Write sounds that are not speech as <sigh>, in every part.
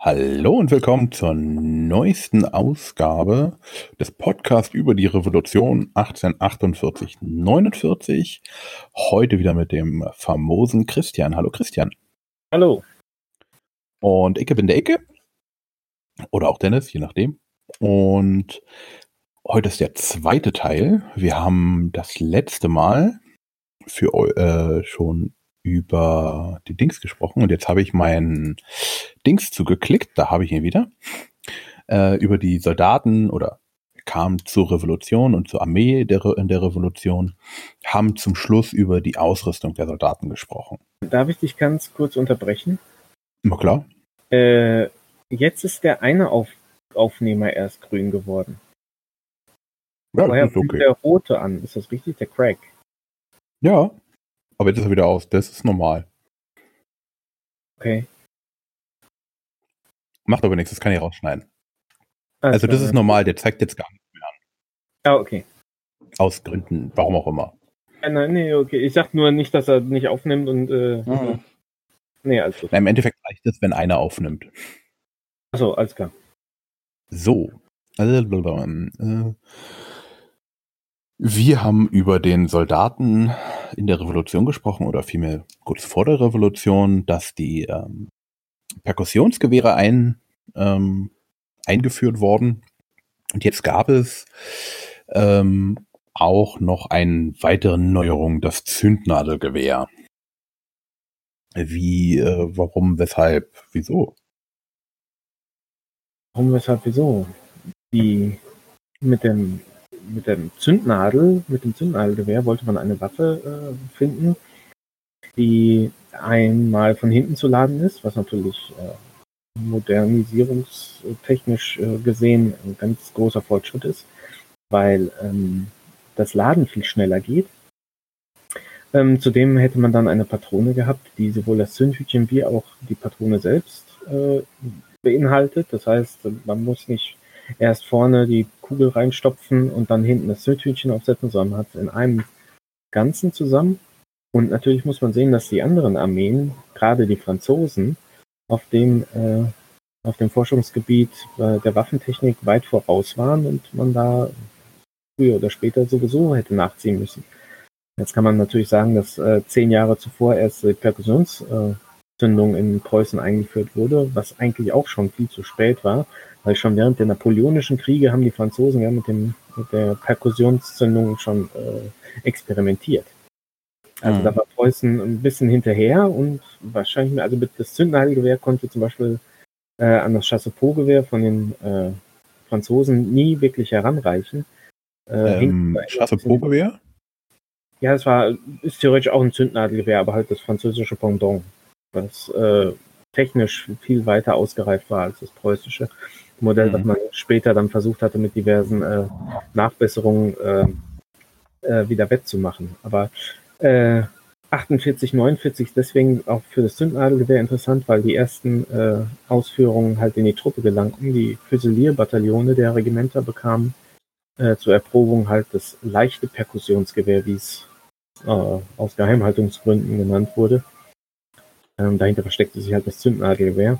Hallo und willkommen zur neuesten Ausgabe des Podcasts über die Revolution 1848-49. Heute wieder mit dem famosen Christian. Hallo Christian. Hallo. Und Ecke bin der Ecke. Oder auch Dennis, je nachdem. Und heute ist der zweite Teil. Wir haben das letzte Mal für äh, schon über die Dings gesprochen und jetzt habe ich meinen Dings zugeklickt, da habe ich ihn wieder, äh, über die Soldaten oder kam zur Revolution und zur Armee der, in der Revolution, haben zum Schluss über die Ausrüstung der Soldaten gesprochen. Darf ich dich ganz kurz unterbrechen? Na klar. Äh, jetzt ist der eine Auf Aufnehmer erst grün geworden. Ja, Vorher das ist okay. der rote an. Ist das richtig? Der Crack. Ja, aber jetzt ist er wieder aus. Das ist normal. Okay. Macht aber nichts, das kann ich rausschneiden. Also das ist normal, der zeigt jetzt gar nichts mehr an. Ah, okay. Aus Gründen, warum auch immer. Ja, nein, nee, okay. Ich sag nur nicht, dass er nicht aufnimmt und äh, Mhm. nee, alles gut. Na, Im Endeffekt reicht es, wenn einer aufnimmt. Achso, alles klar. So. Äh, Wir haben über den Soldaten in der Revolution gesprochen oder vielmehr kurz vor der Revolution, dass die ähm, Perkussionsgewehre ein, ähm, eingeführt wurden. Und jetzt gab es ähm, auch noch eine weitere Neuerung, das Zündnadelgewehr. Wie, äh, warum, weshalb, wieso? Warum, weshalb, wieso? Die mit dem mit dem Zündnadel, mit dem Zündnadelgewehr wollte man eine Waffe äh, finden, die einmal von hinten zu laden ist, was natürlich äh, modernisierungstechnisch äh, gesehen ein ganz großer Fortschritt ist, weil ähm, das Laden viel schneller geht. Ähm, zudem hätte man dann eine Patrone gehabt, die sowohl das Zündhütchen wie auch die Patrone selbst äh, beinhaltet. Das heißt, man muss nicht erst vorne die Kugel reinstopfen und dann hinten das Zündhütchen aufsetzen, sondern hat es in einem Ganzen zusammen. Und natürlich muss man sehen, dass die anderen Armeen, gerade die Franzosen, auf dem, äh, auf dem Forschungsgebiet äh, der Waffentechnik weit voraus waren und man da früher oder später sowieso hätte nachziehen müssen. Jetzt kann man natürlich sagen, dass äh, zehn Jahre zuvor erst die Perkussionszündung in Preußen eingeführt wurde, was eigentlich auch schon viel zu spät war, weil schon während der napoleonischen Kriege haben die Franzosen ja mit, dem, mit der Perkussionszündung schon äh, experimentiert. Also Mhm. da war Preußen ein bisschen hinterher und wahrscheinlich, also mit das Zündnadelgewehr konnte zum Beispiel äh, an das Chassepot-Gewehr von den äh, Franzosen nie wirklich heranreichen. Äh, Ähm, zwar immer Chasse ein bisschen- Pro-Gewehr? ja, es war, ist theoretisch auch ein Zündnadelgewehr, aber halt das französische Pendant, was äh, technisch viel weiter ausgereift war als das preußische Modell, Mhm. das man später dann versucht hatte, mit diversen äh, Nachbesserungen äh, äh, wieder wettzumachen. Aber äh, 48, 49 ist deswegen auch für das Zündnadelgewehr interessant, weil die ersten äh, Ausführungen halt in die Truppe gelangten. Die Füsilierbataillone der Regimenter bekamen äh, zur Erprobung halt das leichte Perkussionsgewehr, wie es äh, aus Geheimhaltungsgründen genannt wurde. Ähm, dahinter versteckte sich halt das Zündnadelgewehr.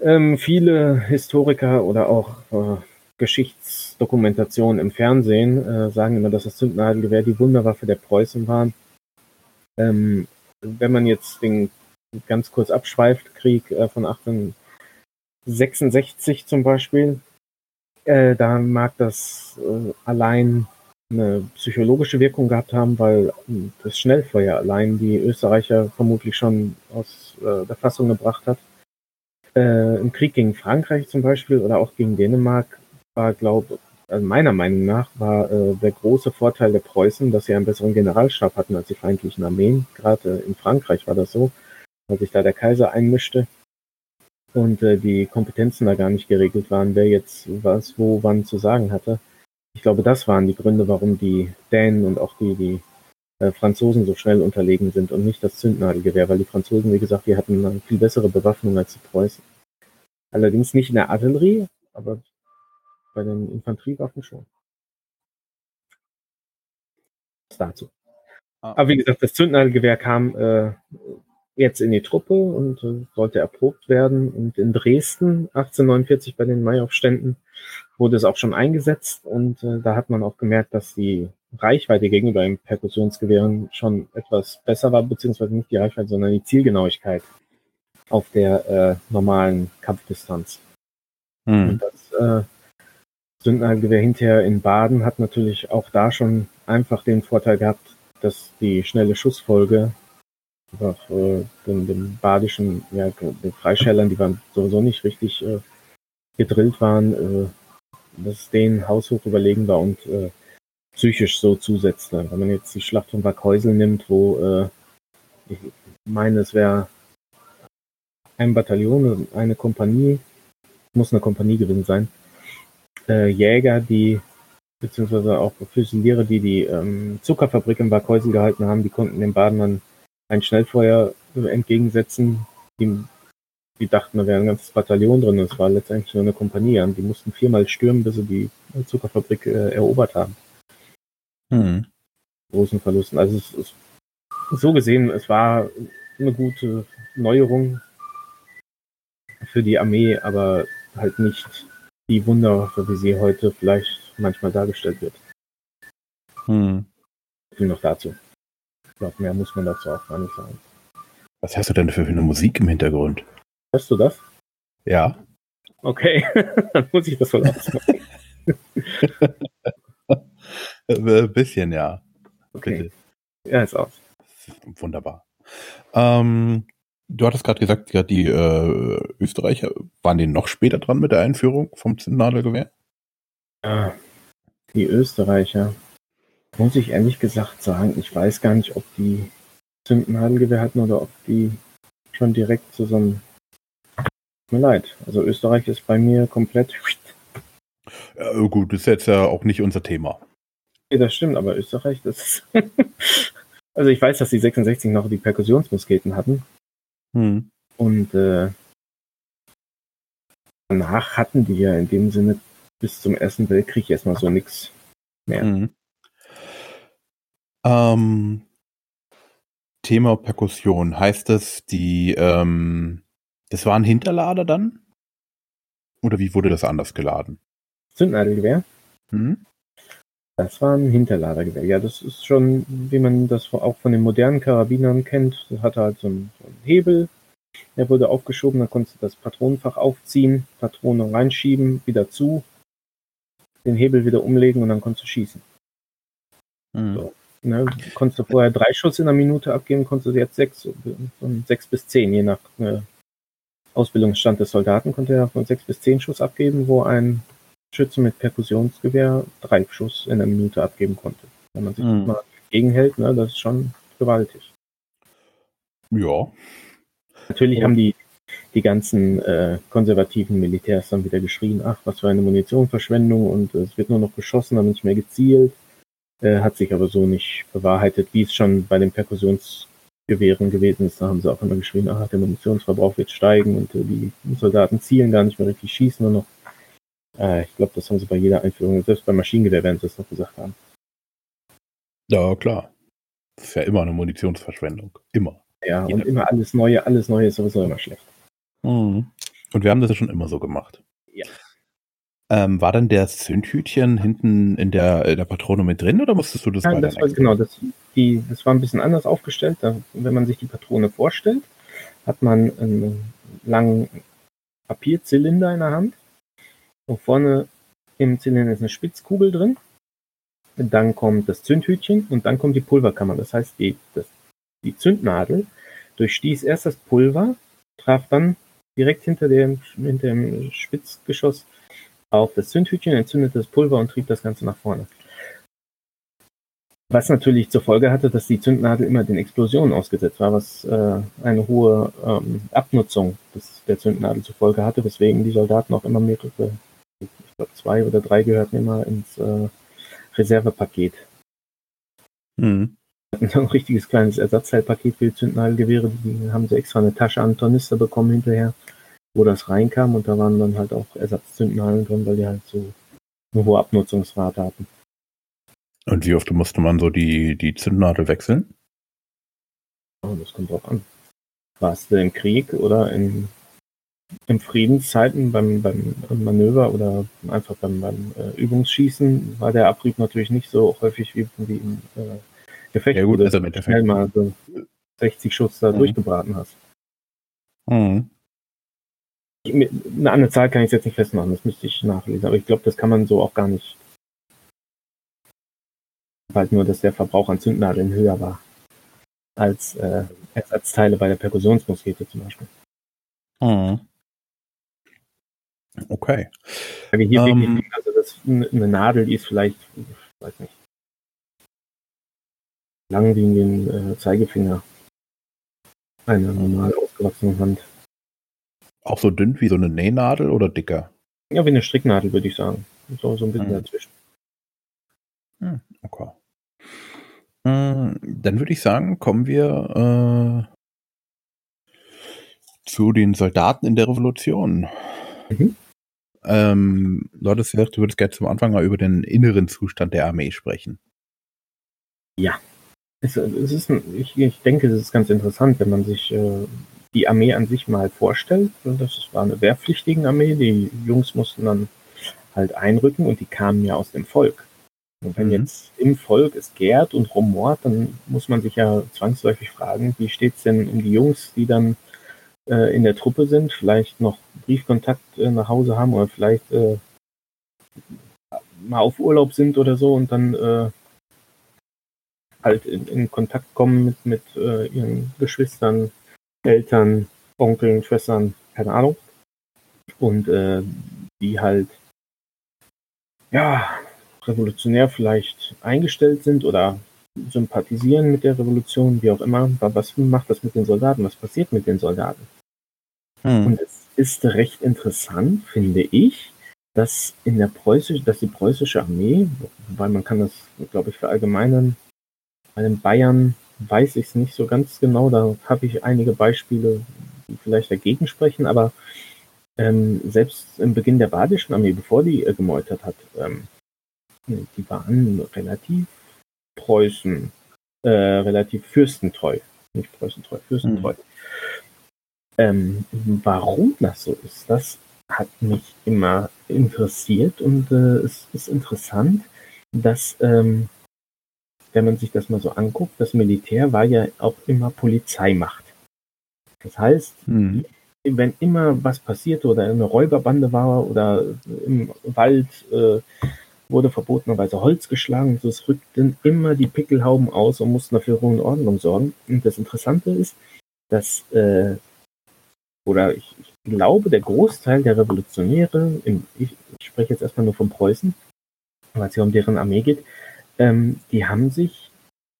Ähm, viele Historiker oder auch äh, Geschichtsdokumentationen im Fernsehen äh, sagen immer, dass das Zündnadelgewehr die Wunderwaffe der Preußen war. Ähm, wenn man jetzt den ganz kurz abschweift, Krieg äh, von 1866 zum Beispiel, äh, da mag das äh, allein eine psychologische Wirkung gehabt haben, weil äh, das Schnellfeuer allein die Österreicher vermutlich schon aus äh, der Fassung gebracht hat. Äh, Im Krieg gegen Frankreich zum Beispiel oder auch gegen Dänemark war, glaube also meiner Meinung nach, war äh, der große Vorteil der Preußen, dass sie einen besseren Generalstab hatten als die feindlichen Armeen. Gerade in Frankreich war das so, weil sich da der Kaiser einmischte und äh, die Kompetenzen da gar nicht geregelt waren, wer jetzt was, wo, wann zu sagen hatte. Ich glaube, das waren die Gründe, warum die Dänen und auch die, die äh, Franzosen so schnell unterlegen sind und nicht das Zündnadelgewehr, weil die Franzosen, wie gesagt, die hatten eine viel bessere Bewaffnung als die Preußen. Allerdings nicht in der Artillerie, aber bei den Infanteriewaffen schon. Das dazu. Ah. Aber wie gesagt, das Zündnadelgewehr kam äh, jetzt in die Truppe und äh, sollte erprobt werden. Und in Dresden 1849 bei den Maiaufständen wurde es auch schon eingesetzt und äh, da hat man auch gemerkt, dass die Reichweite gegenüber den Perkussionsgewehren schon etwas besser war, beziehungsweise nicht die Reichweite, sondern die Zielgenauigkeit auf der äh, normalen Kampfdistanz. Hm. Und das äh, Sündengewehr hinterher in Baden hat natürlich auch da schon einfach den Vorteil gehabt, dass die schnelle Schussfolge einfach äh, den, den badischen, ja, den Freischellern, die waren sowieso nicht richtig äh, gedrillt waren, äh, dass denen haushoch überlegen war und äh, psychisch so zusetzte. Wenn man jetzt die Schlacht von Wackhäusel nimmt, wo äh, ich meine, es wäre ein Bataillon, eine Kompanie, muss eine Kompanie gewesen sein, äh, Jäger, die beziehungsweise auch Füsiliere, die die ähm, Zuckerfabrik in Wackhäusel gehalten haben, die konnten den Badenern ein Schnellfeuer entgegensetzen. Die, die dachten, da wäre ein ganzes Bataillon drin. Es war letztendlich nur eine Kompanie. Und die mussten viermal stürmen, bis sie die Zuckerfabrik äh, erobert haben. Hm. Großen Verlusten. Also es ist so gesehen, es war eine gute Neuerung für die Armee, aber halt nicht die Wunderwaffe, wie sie heute vielleicht manchmal dargestellt wird. Hm. Viel noch dazu. Ich glaube, mehr muss man dazu auch gar nicht sagen. Was hast du denn für eine Musik im Hintergrund? Hörst du das? Ja. Okay, <laughs> dann muss ich das wohl ausmachen. Ein äh, bisschen, ja. Okay. Bitte. Ja, ist aus. Wunderbar. Ähm, du hattest gerade gesagt, ja, die äh, Österreicher, waren die noch später dran mit der Einführung vom Zündnadelgewehr? Ja, die Österreicher. Muss ich ehrlich gesagt sagen, ich weiß gar nicht, ob die Zündnadelgewehr hatten oder ob die schon direkt zu so einem. Tut mir leid. Also Österreich ist bei mir komplett. Ja, gut, das ist jetzt ja auch nicht unser Thema. Ja, das stimmt, aber Österreich, das ist. <laughs> also ich weiß, dass die 66 noch die Perkussionsmusketen hatten. Hm. Und äh, danach hatten die ja in dem Sinne bis zum Ersten Weltkrieg erstmal so nichts mehr. Hm. Ähm, Thema Perkussion, heißt das, die, ähm, das war ein Hinterlader dann? Oder wie wurde das anders geladen? Zündnadelgewehr? Hm? Das war ein Hinterladergewehr. Ja, das ist schon, wie man das auch von den modernen Karabinern kennt. Das hatte halt so einen, so einen Hebel. Der wurde aufgeschoben, dann konntest du das Patronenfach aufziehen, Patrone reinschieben, wieder zu, den Hebel wieder umlegen und dann konntest du schießen. Mhm. So, ne, konntest du vorher drei Schuss in der Minute abgeben, konntest du jetzt sechs, von sechs bis zehn, je nach äh, Ausbildungsstand des Soldaten, konnte er von sechs bis zehn Schuss abgeben, wo ein Schütze mit Perkussionsgewehr drei Schuss in einer Minute abgeben konnte. Wenn man sich mhm. mal gegenhält, ne, das ist schon gewaltig. Ja. Natürlich haben die, die ganzen äh, konservativen Militärs dann wieder geschrien, ach, was für eine Munitionverschwendung und äh, es wird nur noch geschossen, aber nicht mehr gezielt. Äh, hat sich aber so nicht bewahrheitet, wie es schon bei den Perkussionsgewehren gewesen ist. Da haben sie auch immer geschrien, ach, der Munitionsverbrauch wird steigen und äh, die Soldaten zielen gar nicht mehr richtig, schießen nur noch. Äh, ich glaube, das haben sie bei jeder Einführung, selbst beim Maschinengewehr werden sie das noch gesagt haben. Ja, klar. Das ist ja immer eine Munitionsverschwendung. Immer. Ja, Jeder. und immer alles Neue, alles Neue ist sowieso immer schlecht. Mhm. Und wir haben das ja schon immer so gemacht. Ja. Ähm, war dann der Zündhütchen hinten in der, in der Patrone mit drin oder musstest du das ja, das war, Genau, das, die, das war ein bisschen anders aufgestellt. Da, wenn man sich die Patrone vorstellt, hat man einen langen Papierzylinder in der Hand und vorne im Zylinder ist eine Spitzkugel drin. Dann kommt das Zündhütchen und dann kommt die Pulverkammer. Das heißt, die, das, die Zündnadel durchstieß erst das Pulver, traf dann direkt hinter dem, hinter dem Spitzgeschoss auf das Zündhütchen, entzündete das Pulver und trieb das Ganze nach vorne. Was natürlich zur Folge hatte, dass die Zündnadel immer den Explosionen ausgesetzt war, was äh, eine hohe ähm, Abnutzung des, der Zündnadel zur Folge hatte, weswegen die Soldaten auch immer mehrere ich glaube zwei oder drei gehörten immer ins äh, Reservepaket. Mhm. Ein richtiges kleines Ersatzteilpaket für die Zündnadelgewehre. Die haben sie extra eine Tasche an Tornister bekommen hinterher, wo das reinkam und da waren dann halt auch Ersatzzündnadeln drin, weil die halt so eine hohe Abnutzungsrate hatten. Und wie oft musste man so die, die Zündnadel wechseln? Oh, das kommt drauf an. Warst du im Krieg oder in, in Friedenszeiten beim, beim Manöver oder einfach beim, beim äh, Übungsschießen war der Abrieb natürlich nicht so häufig wie, wie im äh, Gefecht, Ja, gut, also im Endeffekt- schnell mal so 60 Schuss da Mhm. durchgebraten hast. Mhm. Eine andere Zahl kann ich jetzt nicht festmachen, das müsste ich nachlesen, aber ich glaube, das kann man so auch gar nicht. Halt nur, dass der Verbrauch an Zündnadeln höher war als äh, Ersatzteile bei der Perkussionsmuskete zum Beispiel. Mhm. Okay. Hier Ähm. wirklich, also das, eine Nadel, die ist vielleicht, ich weiß nicht, lang wie den äh, Zeigefinger einer normal ausgewachsenen Hand. Auch so dünn wie so eine Nähnadel oder dicker? Ja, wie eine Stricknadel, würde ich sagen. So, so ein bisschen Mhm. dazwischen. Okay. Mm, Dann würde ich sagen, kommen wir äh, zu den Soldaten in der Revolution. Mhm. Ähm, du hattest gesagt, du würdest gerne zum Anfang mal über den inneren Zustand der Armee sprechen. Es, es ist, ich, ich denke, es ist ganz interessant, wenn man sich äh, die Armee an sich mal vorstellt. Und Das war eine wehrpflichtigen Armee. Die Jungs mussten dann halt einrücken und die kamen ja aus dem Volk. Und wenn Mhm. jetzt im Volk es gärt und rumort, dann muss man sich ja zwangsläufig fragen, wie steht's denn um die Jungs, die dann äh, in der Truppe sind, vielleicht noch Briefkontakt äh, nach Hause haben oder vielleicht äh, mal auf Urlaub sind oder so und dann äh, halt in, in Kontakt kommen mit, mit äh, ihren Geschwistern, Eltern, Onkeln, Schwestern, keine Ahnung. Und äh, die halt ja revolutionär vielleicht eingestellt sind oder sympathisieren mit der Revolution, wie auch immer. Aber was macht das mit den Soldaten? Was passiert mit den Soldaten? Und es ist recht interessant, finde ich, dass in der preußischen, dass die preußische Armee, wobei man kann das, glaube ich, verallgemeinern, bei den Bayern weiß ich es nicht so ganz genau, da habe ich einige Beispiele, die vielleicht dagegen sprechen, aber ähm, selbst im Beginn der badischen Armee, bevor die äh, gemeutert hat, ähm, die waren relativ Preußen, äh, relativ fürstentreu, nicht preußentreu, fürstentreu. Ähm, warum das so ist, das hat mich immer interessiert und äh, es ist interessant, dass, ähm, wenn man sich das mal so anguckt, das Militär war ja auch immer Polizeimacht. Das heißt, Mhm. wenn immer was passierte oder eine Räuberbande war oder im Wald äh, wurde verbotenerweise Holz geschlagen, so es rückten immer die Pickelhauben aus und mussten dafür Ruhe und Ordnung sorgen. Und das Interessante ist, dass äh, oder ich, ich glaube, der Großteil der Revolutionäre, im, ich, ich spreche jetzt erstmal nur von Preußen, weil es ja um deren Armee geht, ähm, die haben sich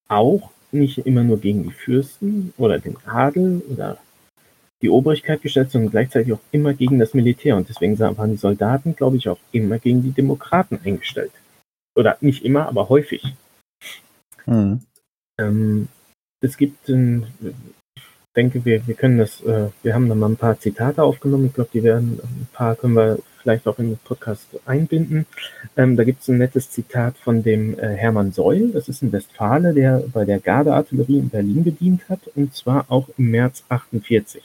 auch nicht immer nur gegen die Fürsten oder den Adel oder die Obrigkeit gestellt, sondern gleichzeitig auch immer gegen das Militär. Und deswegen waren die Soldaten, glaube ich, auch immer gegen die Demokraten eingestellt. Oder nicht immer, aber häufig. Mhm. Ähm, es gibt, ein, ich denke, wir, wir können das, äh, wir haben da mal ein paar Zitate aufgenommen. Ich glaube, die werden, ein paar können wir vielleicht auch in den Podcast einbinden. Ähm, da gibt es ein nettes Zitat von dem äh, Hermann Seul. Das ist ein Westfale, der bei der Gardeartillerie in Berlin gedient hat. Und zwar auch im März 48.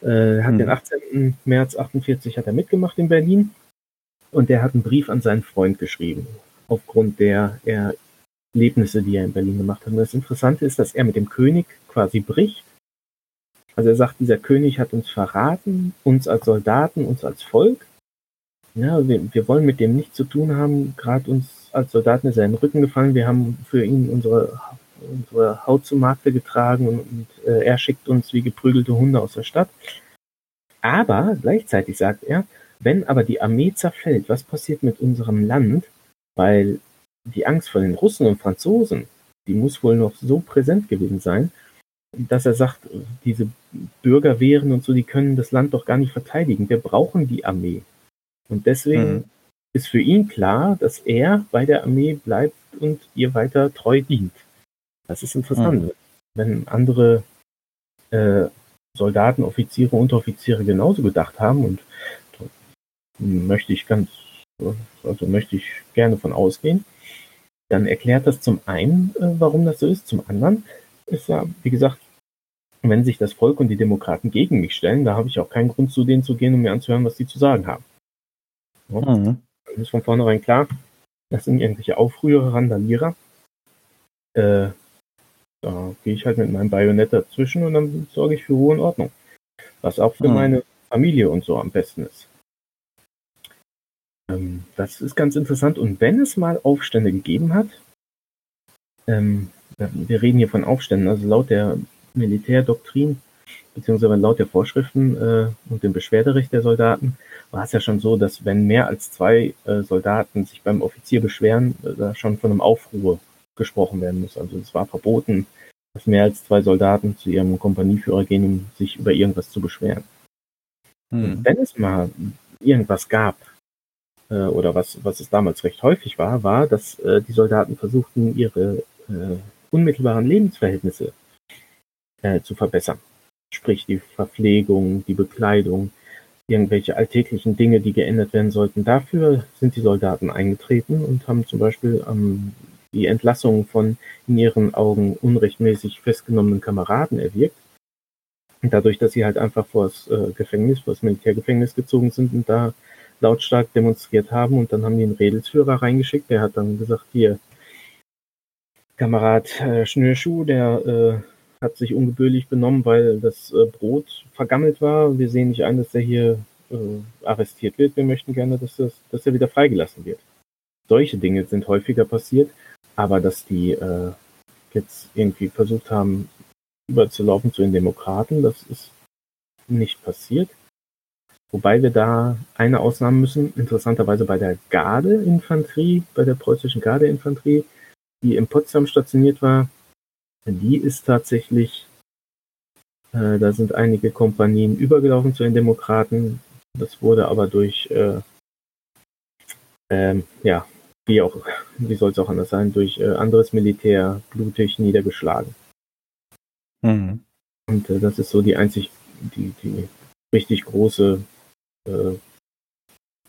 Äh, hat Hm. den 18. März 48 hat er mitgemacht in Berlin. Und der hat einen Brief an seinen Freund geschrieben. Aufgrund der er Erlebnisse, die er in Berlin gemacht hat. Und das Interessante ist, dass er mit dem König quasi bricht. Also er sagt, dieser König hat uns verraten, uns als Soldaten, uns als Volk. Ja, wir, wir wollen mit dem nichts zu tun haben. Gerade uns als Soldaten ist er in den Rücken gefallen. Wir haben für ihn unsere, unsere Haut zum Markte getragen und, und äh, er schickt uns wie geprügelte Hunde aus der Stadt. Aber gleichzeitig sagt er, wenn aber die Armee zerfällt, was passiert mit unserem Land? Weil die Angst vor den Russen und Franzosen, die muss wohl noch so präsent gewesen sein, dass er sagt, diese Bürgerwehren und so, die können das Land doch gar nicht verteidigen. Wir brauchen die Armee. Und deswegen Mhm. ist für ihn klar, dass er bei der Armee bleibt und ihr weiter treu dient. Das ist interessant. Wenn andere äh, Soldaten, Offiziere, Unteroffiziere genauso gedacht haben und möchte ich ganz, also möchte ich gerne von ausgehen, dann erklärt das zum einen, äh, warum das so ist. Zum anderen ist ja, wie gesagt, wenn sich das Volk und die Demokraten gegen mich stellen, da habe ich auch keinen Grund zu denen zu gehen, um mir anzuhören, was die zu sagen haben. Ja? Mhm. Das ist von vornherein klar, das sind irgendwelche Aufrührer, Randalierer. Äh, da gehe ich halt mit meinem Bajonett dazwischen und dann sorge ich für Ruhe und Ordnung. Was auch für mhm. meine Familie und so am besten ist. Ähm, das ist ganz interessant. Und wenn es mal Aufstände gegeben hat, ähm, wir reden hier von Aufständen, also laut der Militärdoktrin, beziehungsweise laut der Vorschriften äh, und dem Beschwerderecht der Soldaten, war es ja schon so, dass wenn mehr als zwei äh, Soldaten sich beim Offizier beschweren, äh, da schon von einem Aufruhr gesprochen werden muss. Also es war verboten, dass mehr als zwei Soldaten zu ihrem Kompanieführer gehen, um sich über irgendwas zu beschweren. Hm. Wenn es mal irgendwas gab, äh, oder was, was es damals recht häufig war, war, dass äh, die Soldaten versuchten, ihre äh, unmittelbaren Lebensverhältnisse äh, zu verbessern. Sprich die Verpflegung, die Bekleidung, irgendwelche alltäglichen Dinge, die geändert werden sollten. Dafür sind die Soldaten eingetreten und haben zum Beispiel ähm, die Entlassung von in ihren Augen unrechtmäßig festgenommenen Kameraden erwirkt. Und dadurch, dass sie halt einfach vor das äh, Gefängnis, vor das Militärgefängnis gezogen sind und da lautstark demonstriert haben und dann haben die einen Redelsführer reingeschickt, der hat dann gesagt, hier, Kamerad äh, Schnürschuh, der äh, hat sich ungebührlich benommen, weil das äh, Brot vergammelt war. Wir sehen nicht ein, dass der hier äh, arrestiert wird. Wir möchten gerne, dass, das, dass er wieder freigelassen wird. Solche Dinge sind häufiger passiert, aber dass die äh, jetzt irgendwie versucht haben, überzulaufen zu den Demokraten, das ist nicht passiert. Wobei wir da eine Ausnahme müssen, interessanterweise bei der Gardeinfanterie, bei der preußischen Gardeinfanterie, die in Potsdam stationiert war, die ist tatsächlich, äh, da sind einige Kompanien übergelaufen zu den Demokraten. Das wurde aber durch, äh, ähm, ja, wie auch, wie soll es auch anders sein, durch äh, anderes Militär blutig niedergeschlagen. Mhm. Und äh, das ist so die einzig, die, die richtig große äh,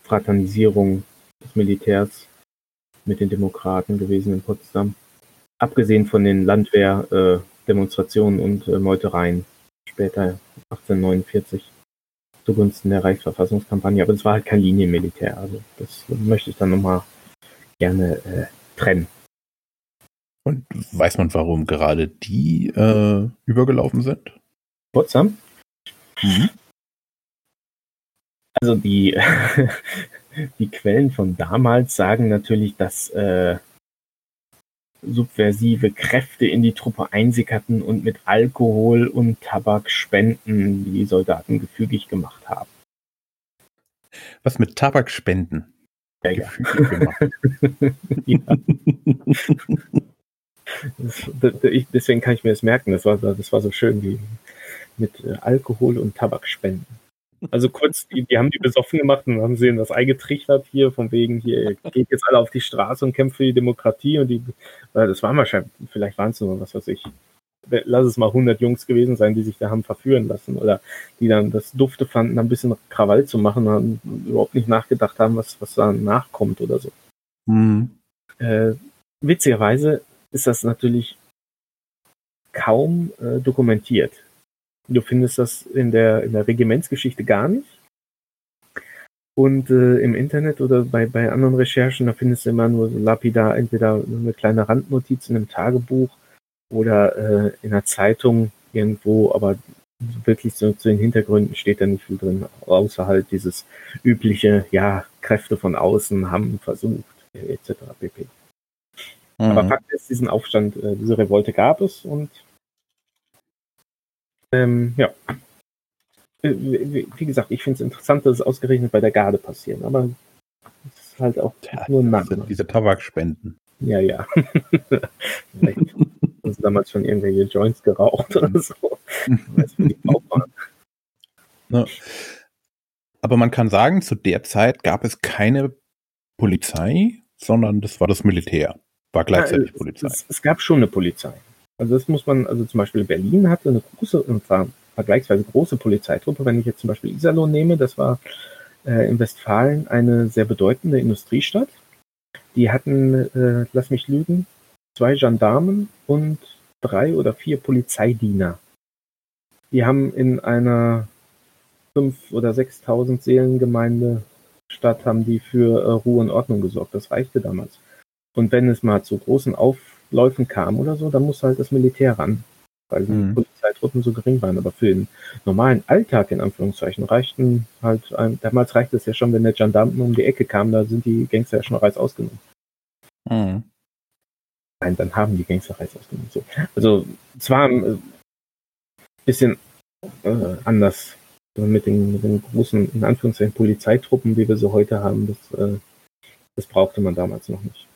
Fraternisierung des Militärs mit den Demokraten gewesen in Potsdam. Abgesehen von den Landwehrdemonstrationen und äh, Meutereien später 1849 zugunsten der Reichsverfassungskampagne. Aber es war halt kein Linienmilitär. Also das möchte ich dann nochmal gerne äh, trennen. Und weiß man, warum gerade die äh, übergelaufen sind? Potsdam? Mhm. Also die, <laughs> die Quellen von damals sagen natürlich, dass äh, subversive Kräfte in die Truppe einsickerten und mit Alkohol und Tabakspenden die Soldaten gefügig gemacht haben. Was mit Tabakspenden? Ja, ja. <laughs> ja. Das, das, deswegen kann ich mir das merken. Das war, das war so schön wie mit äh, Alkohol und Tabakspenden. Also kurz, die, die haben die besoffen gemacht und haben sie in das eingetrichtert hier, von wegen, hier geht jetzt alle auf die Straße und kämpft für die Demokratie und die, das waren wahrscheinlich, vielleicht waren es nur, was weiß ich, lass es mal 100 Jungs gewesen sein, die sich da haben verführen lassen oder die dann das Dufte fanden, ein bisschen Krawall zu machen und überhaupt nicht nachgedacht haben, was, was da nachkommt oder so. Mhm. Äh, witzigerweise ist das natürlich kaum äh, dokumentiert. Du findest das in der, in der Regimentsgeschichte gar nicht. Und äh, im Internet oder bei, bei anderen Recherchen, da findest du immer nur so lapidar, entweder eine kleine Randnotiz in einem Tagebuch oder äh, in einer Zeitung irgendwo, aber wirklich so zu den Hintergründen steht da nicht viel drin, außer halt dieses übliche, ja, Kräfte von außen haben versucht, etc. pp. Mhm. Aber Fakt ist, diesen Aufstand, äh, diese Revolte gab es und ähm, ja. Äh, wie gesagt, ich finde es interessant, dass es ausgerechnet bei der Garde passiert, aber es ist halt auch ja, nur ein. Diese Tabakspenden. Ja, ja. Vielleicht haben sie damals schon irgendwelche Joints geraucht oder so. ja. Aber man kann sagen, zu der Zeit gab es keine Polizei, sondern das war das Militär. War gleichzeitig ja, Polizei. Es, es, gab schon eine Polizei. Also das muss man, also zum Beispiel Berlin hatte eine große, vergleichsweise große Polizeitruppe. Wenn ich jetzt zum Beispiel Iserlohn nehme, das war äh, in Westfalen eine sehr bedeutende Industriestadt. Die hatten, äh, lass mich lügen, zwei Gendarmen und drei oder vier Polizeidiener. die haben in einer 5.000 oder 6.000 Seelengemeinde Stadt haben die für äh, Ruhe und Ordnung gesorgt. Das reichte damals. Und wenn es mal zu großen Aufläufen kam oder so, dann musste halt das Militär ran, weil die Mhm. Polizeitruppen so gering waren. Aber für den normalen Alltag in Anführungszeichen reichten halt, ein, damals reichte es ja schon, wenn der Gendarmen um die Ecke kam, da sind die Gangster ja schon Reis ausgenommen. Mhm. Nein, dann haben die Gangster Reis ausgenommen. So. Also zwar ein bisschen äh, anders so mit den, mit den großen, in Anführungszeichen, Polizeitruppen, wie wir sie heute haben, das, äh, das brauchte man damals noch nicht.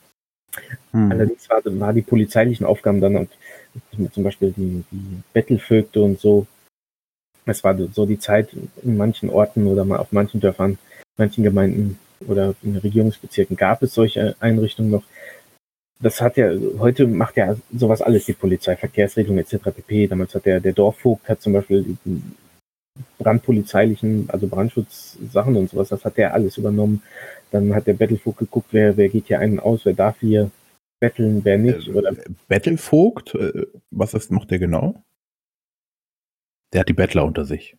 Mhm. Allerdings war, war die polizeilichen Aufgaben dann zum Beispiel die, die Bettelvögte und so. Es war so die Zeit in manchen Orten oder mal auf manchen Dörfern, manchen Gemeinden oder in Regierungsbezirken gab es solche Einrichtungen noch. Das hat ja, heute macht ja sowas alles die Polizei, Verkehrsregelung etc. pp. Damals hat der, der Dorfvogt hat zum Beispiel brandpolizeilichen, also Brandschutzsachen und sowas, das hat der alles übernommen. Dann hat der Bettelvogt geguckt, wer, wer geht hier einen aus, wer darf hier betteln, wer nicht. Oder Äh, Bettelvogt, äh, was ist, macht der genau? Der hat die Bettler unter sich.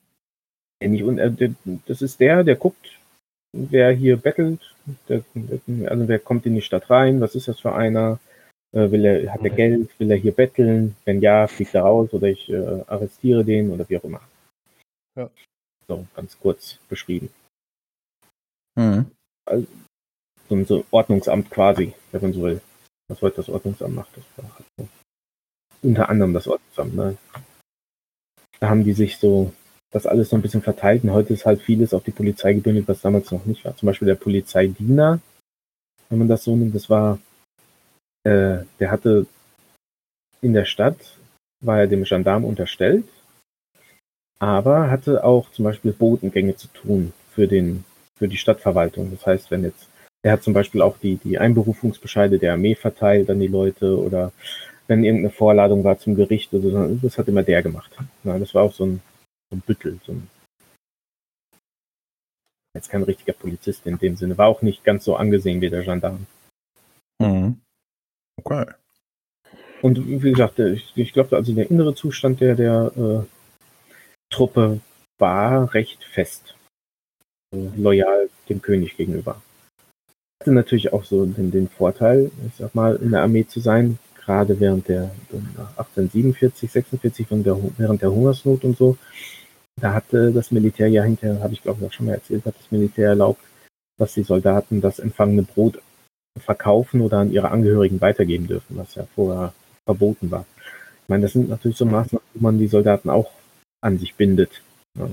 äh, das ist der, der guckt, wer hier bettelt, der, also wer kommt in die Stadt rein, was ist das für einer, will er, hat er. Geld, will er hier betteln, wenn ja, fliegt er raus oder ich äh, arrestiere den oder wie auch immer. Ja. So, ganz kurz beschrieben. Mhm. So ein so Ordnungsamt quasi, wenn man so will. Was heute das Ordnungsamt macht, das war halt so. unter anderem das Ordnungsamt, ne? Da haben die sich so das alles so ein bisschen verteilt und heute ist halt vieles auf die Polizei gebündelt, was damals noch nicht war. Zum Beispiel der Polizeidiener, wenn man das so nimmt, das war, äh, der hatte in der Stadt, war er dem Gendarm unterstellt, aber hatte auch zum Beispiel Botengänge zu tun für den, für die Stadtverwaltung. Das heißt, wenn jetzt, er hat zum Beispiel auch die, die Einberufungsbescheide der Armee verteilt an die Leute oder wenn irgendeine Vorladung war zum Gericht oder so, das hat immer der gemacht. Ja, das war auch so ein, so ein Büttel, so ein jetzt kein richtiger Polizist in dem Sinne, war auch nicht ganz so angesehen wie der Gendarm. Mhm. Okay. Und wie gesagt, ich, ich glaube, also der innere Zustand der, der äh, Truppe war recht fest, äh, loyal dem König gegenüber. Hatte natürlich auch so den, den Vorteil, ich sag mal, in der Armee zu sein, gerade während der äh, 1847, 46, während der, während der Hungersnot und so. Da hatte das Militär ja hinterher, habe ich glaube ich auch schon mal erzählt, hat das Militär erlaubt, dass die Soldaten das empfangene Brot verkaufen oder an ihre Angehörigen weitergeben dürfen, was ja vorher verboten war. Ich meine, das sind natürlich so Maßnahmen, wo man die Soldaten auch an sich bindet. Ja.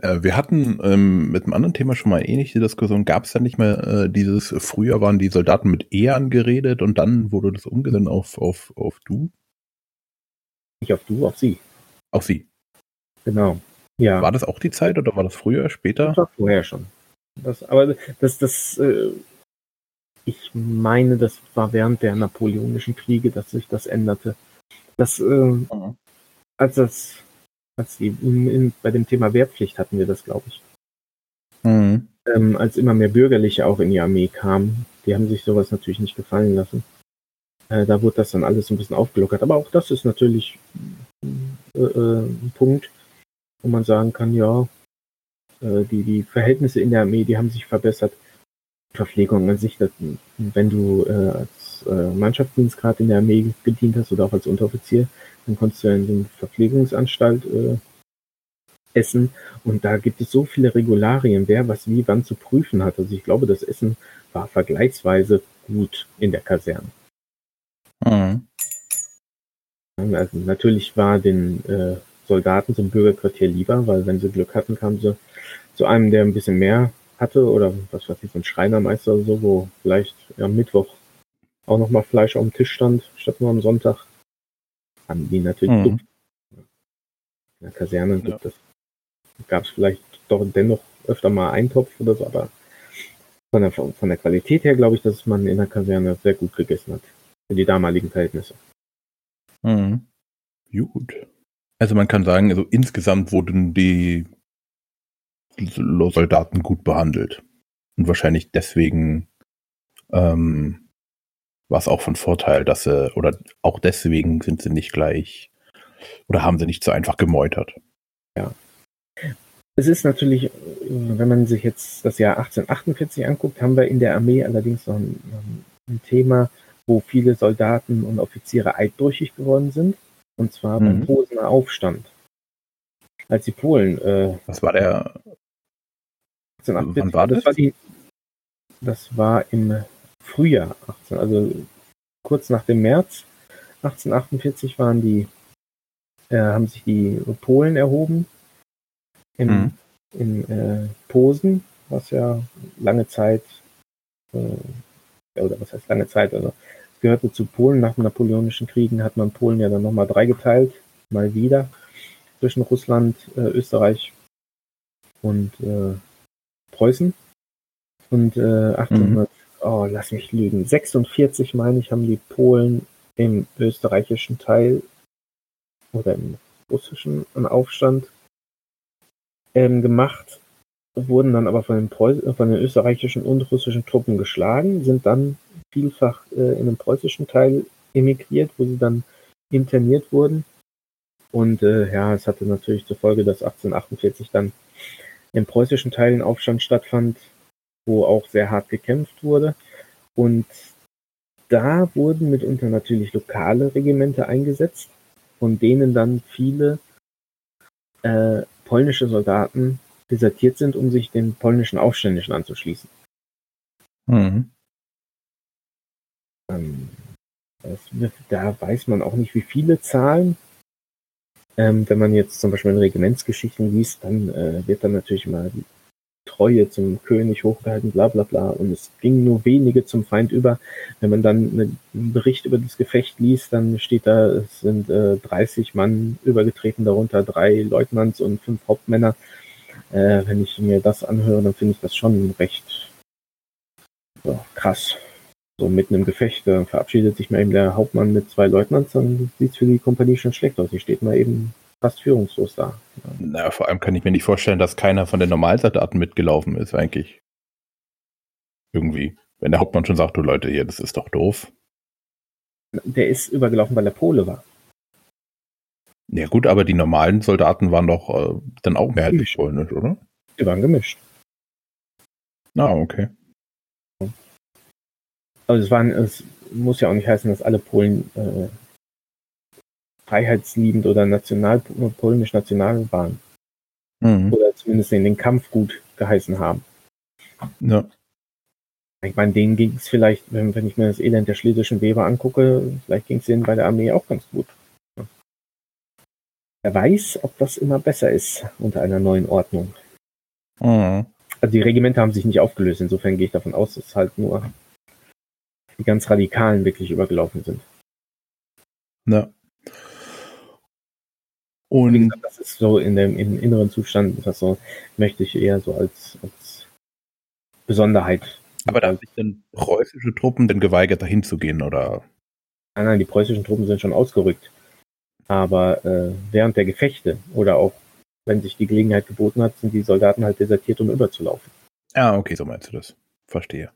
Äh, wir hatten ähm, mit einem anderen Thema schon mal ähnliche Diskussion. Gab es da nicht mehr äh, dieses, früher waren die Soldaten mit er angeredet und dann wurde das umgesetzt auf, auf, auf du? Nicht auf du, auf sie. Auf sie. Genau. Ja. War das auch die Zeit oder war das früher, später? Das war vorher schon. Das, aber das, das, äh, ich meine, das war während der napoleonischen Kriege, dass sich das änderte. Das, äh, als das, als die, in, bei dem Thema Wehrpflicht hatten wir das, glaube ich. Mhm. Ähm, als immer mehr Bürgerliche auch in die Armee kamen, die haben sich sowas natürlich nicht gefallen lassen. Äh, da wurde das dann alles so ein bisschen aufgelockert. Aber auch das ist natürlich äh, äh, ein Punkt, wo man sagen kann, ja, äh, die, die Verhältnisse in der Armee, die haben sich verbessert. Verpflegung an sich, dass, wenn du äh, als äh, Mannschaftsdienstgrad in der Armee gedient hast oder auch als Unteroffizier, dann konntest du in der Verpflegungsanstalt äh, essen und da gibt es so viele Regularien, wer was wie wann zu prüfen hat. Also ich glaube, das Essen war vergleichsweise gut in der Kaserne. Mhm. Also natürlich war den äh, Soldaten zum Bürgerquartier lieber, weil wenn sie Glück hatten, kamen sie zu einem, der ein bisschen mehr hatte oder was weiß ich, so ein Schreinermeister oder so, wo vielleicht am Mittwoch auch nochmal Fleisch auf dem Tisch stand, statt nur am Sonntag. Haben die natürlich Mhm. In der Kaserne Ja. gibt es, gab es vielleicht doch dennoch öfter mal einen Topf oder so, aber von der, von der Qualität her glaube ich, dass man in der Kaserne sehr gut gegessen hat. Für die damaligen Verhältnisse. Mhm. Gut. Also man kann sagen, also insgesamt wurden die Soldaten gut behandelt. Und wahrscheinlich deswegen ähm, war es auch von Vorteil, dass sie, oder auch deswegen sind sie nicht gleich Oder haben sie nicht so einfach gemeutert? Ja. Es ist natürlich, wenn man sich jetzt das Jahr 1848 anguckt, haben wir in der Armee allerdings noch ein, ein Thema, wo viele Soldaten und Offiziere eidbrüchig geworden sind. Und zwar mhm. beim Posener Aufstand. Als die Polen. Äh, Was war der? 1848, Wann war das? Das war, die, das war im Frühjahr 18, also kurz nach dem März 1848 waren die, äh, haben sich die Polen erhoben in, mhm. in äh, Posen, was ja lange Zeit, äh, oder was heißt lange Zeit, also gehörte zu Polen. Nach den napoleonischen Kriegen hat man Polen ja dann nochmal dreigeteilt, mal wieder, zwischen Russland, äh, Österreich und äh, Preußen. Und äh, 1800, mhm. Oh, lass mich lügen, 46 meine ich, haben die Polen im österreichischen Teil oder im russischen einen Aufstand ähm, gemacht, wurden dann aber von den, von den österreichischen und russischen Truppen geschlagen, sind dann vielfach äh, in den preußischen Teil emigriert, wo sie dann interniert wurden. Und äh, ja, es hatte natürlich zur Folge, dass 1848 dann im preußischen Teil ein Aufstand stattfand, wo auch sehr hart gekämpft wurde. Und da wurden mitunter natürlich lokale Regimente eingesetzt, von denen dann viele äh, polnische Soldaten desertiert sind, um sich den polnischen Aufständischen anzuschließen. Mhm. Ähm, das, da weiß man auch nicht, wie viele Zahlen. Ähm, wenn man jetzt zum Beispiel in Regimentsgeschichten liest, dann äh, wird dann natürlich mal die Treue zum König hochgehalten, bla bla bla. Und es ging nur wenige zum Feind über. Wenn man dann einen Bericht über das Gefecht liest, dann steht da, es sind äh, 30 Mann übergetreten, darunter drei Leutnants und fünf Hauptmänner. Äh, wenn ich mir das anhöre, dann finde ich das schon recht so, krass. So mitten im Gefecht äh, verabschiedet sich mal eben der Hauptmann mit zwei Leutnants, dann sieht es für die Kompanie schon schlecht aus. Die steht mal eben fast führungslos da. Na, vor allem kann ich mir nicht vorstellen, dass keiner von den Normalsoldaten mitgelaufen ist, eigentlich. Irgendwie. Wenn der Hauptmann schon sagt, du Leute, hier, das ist doch doof. Der ist übergelaufen, weil er Pole war. Ja gut, aber die normalen Soldaten waren doch äh, dann auch mehrheitlich polnisch, oder? Die waren gemischt. Ah, okay. Also es waren, es muss ja auch nicht heißen, dass alle Polen äh, freiheitsliebend oder national polnisch national waren. Mhm. Oder zumindest in den Kampf gut geheißen haben. Ja. Ich meine, denen ging es vielleicht, wenn, wenn, ich mir das Elend der schlesischen Weber angucke, vielleicht ging es denen bei der Armee auch ganz gut. Wer weiß, ob das immer besser ist unter einer neuen Ordnung. Mhm. Also die Regimenter haben sich nicht aufgelöst, insofern gehe ich davon aus, dass halt nur die ganz Radikalen wirklich übergelaufen sind. Ja. Und gesagt, das ist so in dem im inneren Zustand, das so möchte ich eher so als, als Besonderheit. Aber da haben sich denn preußische Truppen denn geweigert, dahin zu gehen, oder? Nein, nein, die preußischen Truppen sind schon ausgerückt. Aber äh, während der Gefechte oder auch wenn sich die Gelegenheit geboten hat, sind die Soldaten halt desertiert, um überzulaufen. Ah, okay, so meinst du das. Verstehe.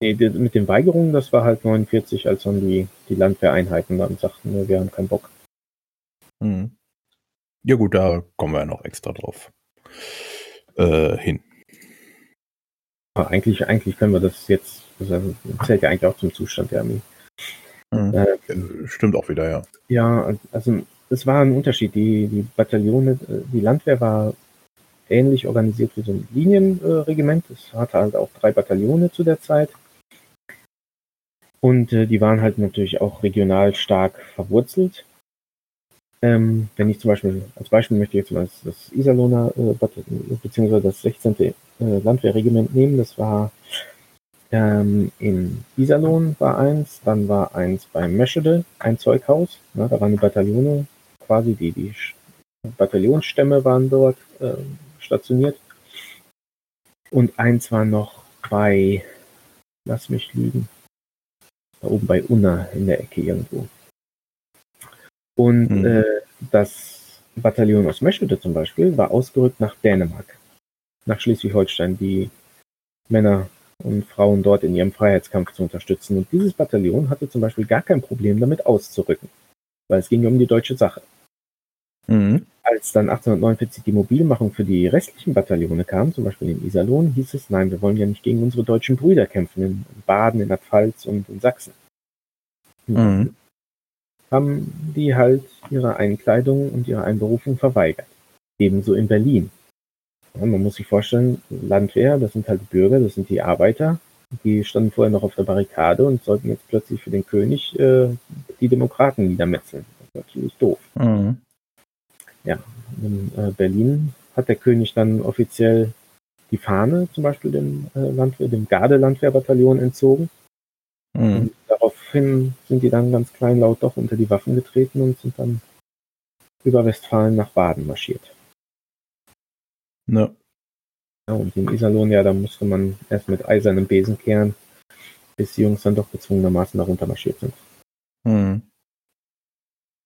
Nee, mit den Weigerungen, das war halt 49, als dann die, die Landwehreinheiten dann sagten, ne, wir haben keinen Bock. Mhm. Ja gut, da kommen wir ja noch extra drauf äh, hin. Aber eigentlich, eigentlich können wir das jetzt, das zählt ja eigentlich auch zum Zustand der Armee. Mhm. Äh, Stimmt auch wieder, ja. Ja, also es war ein Unterschied. Die, die Bataillone, äh, die Landwehr war ähnlich organisiert wie so ein Linienregiment. Es hatte halt auch drei Bataillone zu der Zeit. Und äh, die waren halt natürlich auch regional stark verwurzelt. Ähm, wenn ich zum Beispiel, als Beispiel möchte ich jetzt mal das, Iserlohner, äh, beziehungsweise das 16. Äh, Landwehrregiment nehmen. Das war ähm, in Iserlohn war eins, dann war eins bei Meschede, ein Zeughaus. Ja, da waren die Bataillone, quasi die, die Bataillonsstämme waren dort äh, stationiert. Und eins war noch bei, lass mich lügen, da oben bei Unna in der Ecke irgendwo. Und mhm. äh, das Bataillon aus Meschede zum Beispiel war ausgerückt nach Dänemark, nach Schleswig-Holstein, die Männer und Frauen dort in ihrem Freiheitskampf zu unterstützen. Und dieses Bataillon hatte zum Beispiel gar kein Problem damit auszurücken. weil es ging ja um die deutsche Sache. Mhm. Als dann 1849 die Mobilmachung für die restlichen Bataillone kam, zum Beispiel in Iserlohn, hieß es, nein, wir wollen ja nicht gegen unsere deutschen Brüder kämpfen, in Baden, in der Pfalz und in Sachsen. Mhm. Haben die halt ihre Einkleidung und ihre Einberufung verweigert. Ebenso in Berlin. Ja, man muss sich vorstellen, Landwehr, das sind halt die Bürger, das sind die Arbeiter, die standen vorher noch auf der Barrikade und sollten jetzt plötzlich für den König äh, die Demokraten niedermetzeln. Das ist natürlich doof. Mhm. Ja, in äh, Berlin hat der König dann offiziell die Fahne zum Beispiel dem, äh, Landwehr, dem Garde-Landwehrbataillon entzogen. Mhm. Daraufhin sind die dann ganz kleinlaut doch unter die Waffen getreten und sind dann über Westfalen nach Baden marschiert. Ja. Ja, und in Iserlohn, ja, da musste man erst mit eisernem Besen kehren, bis die Jungs dann doch gezwungenermaßen darunter marschiert sind. Mhm.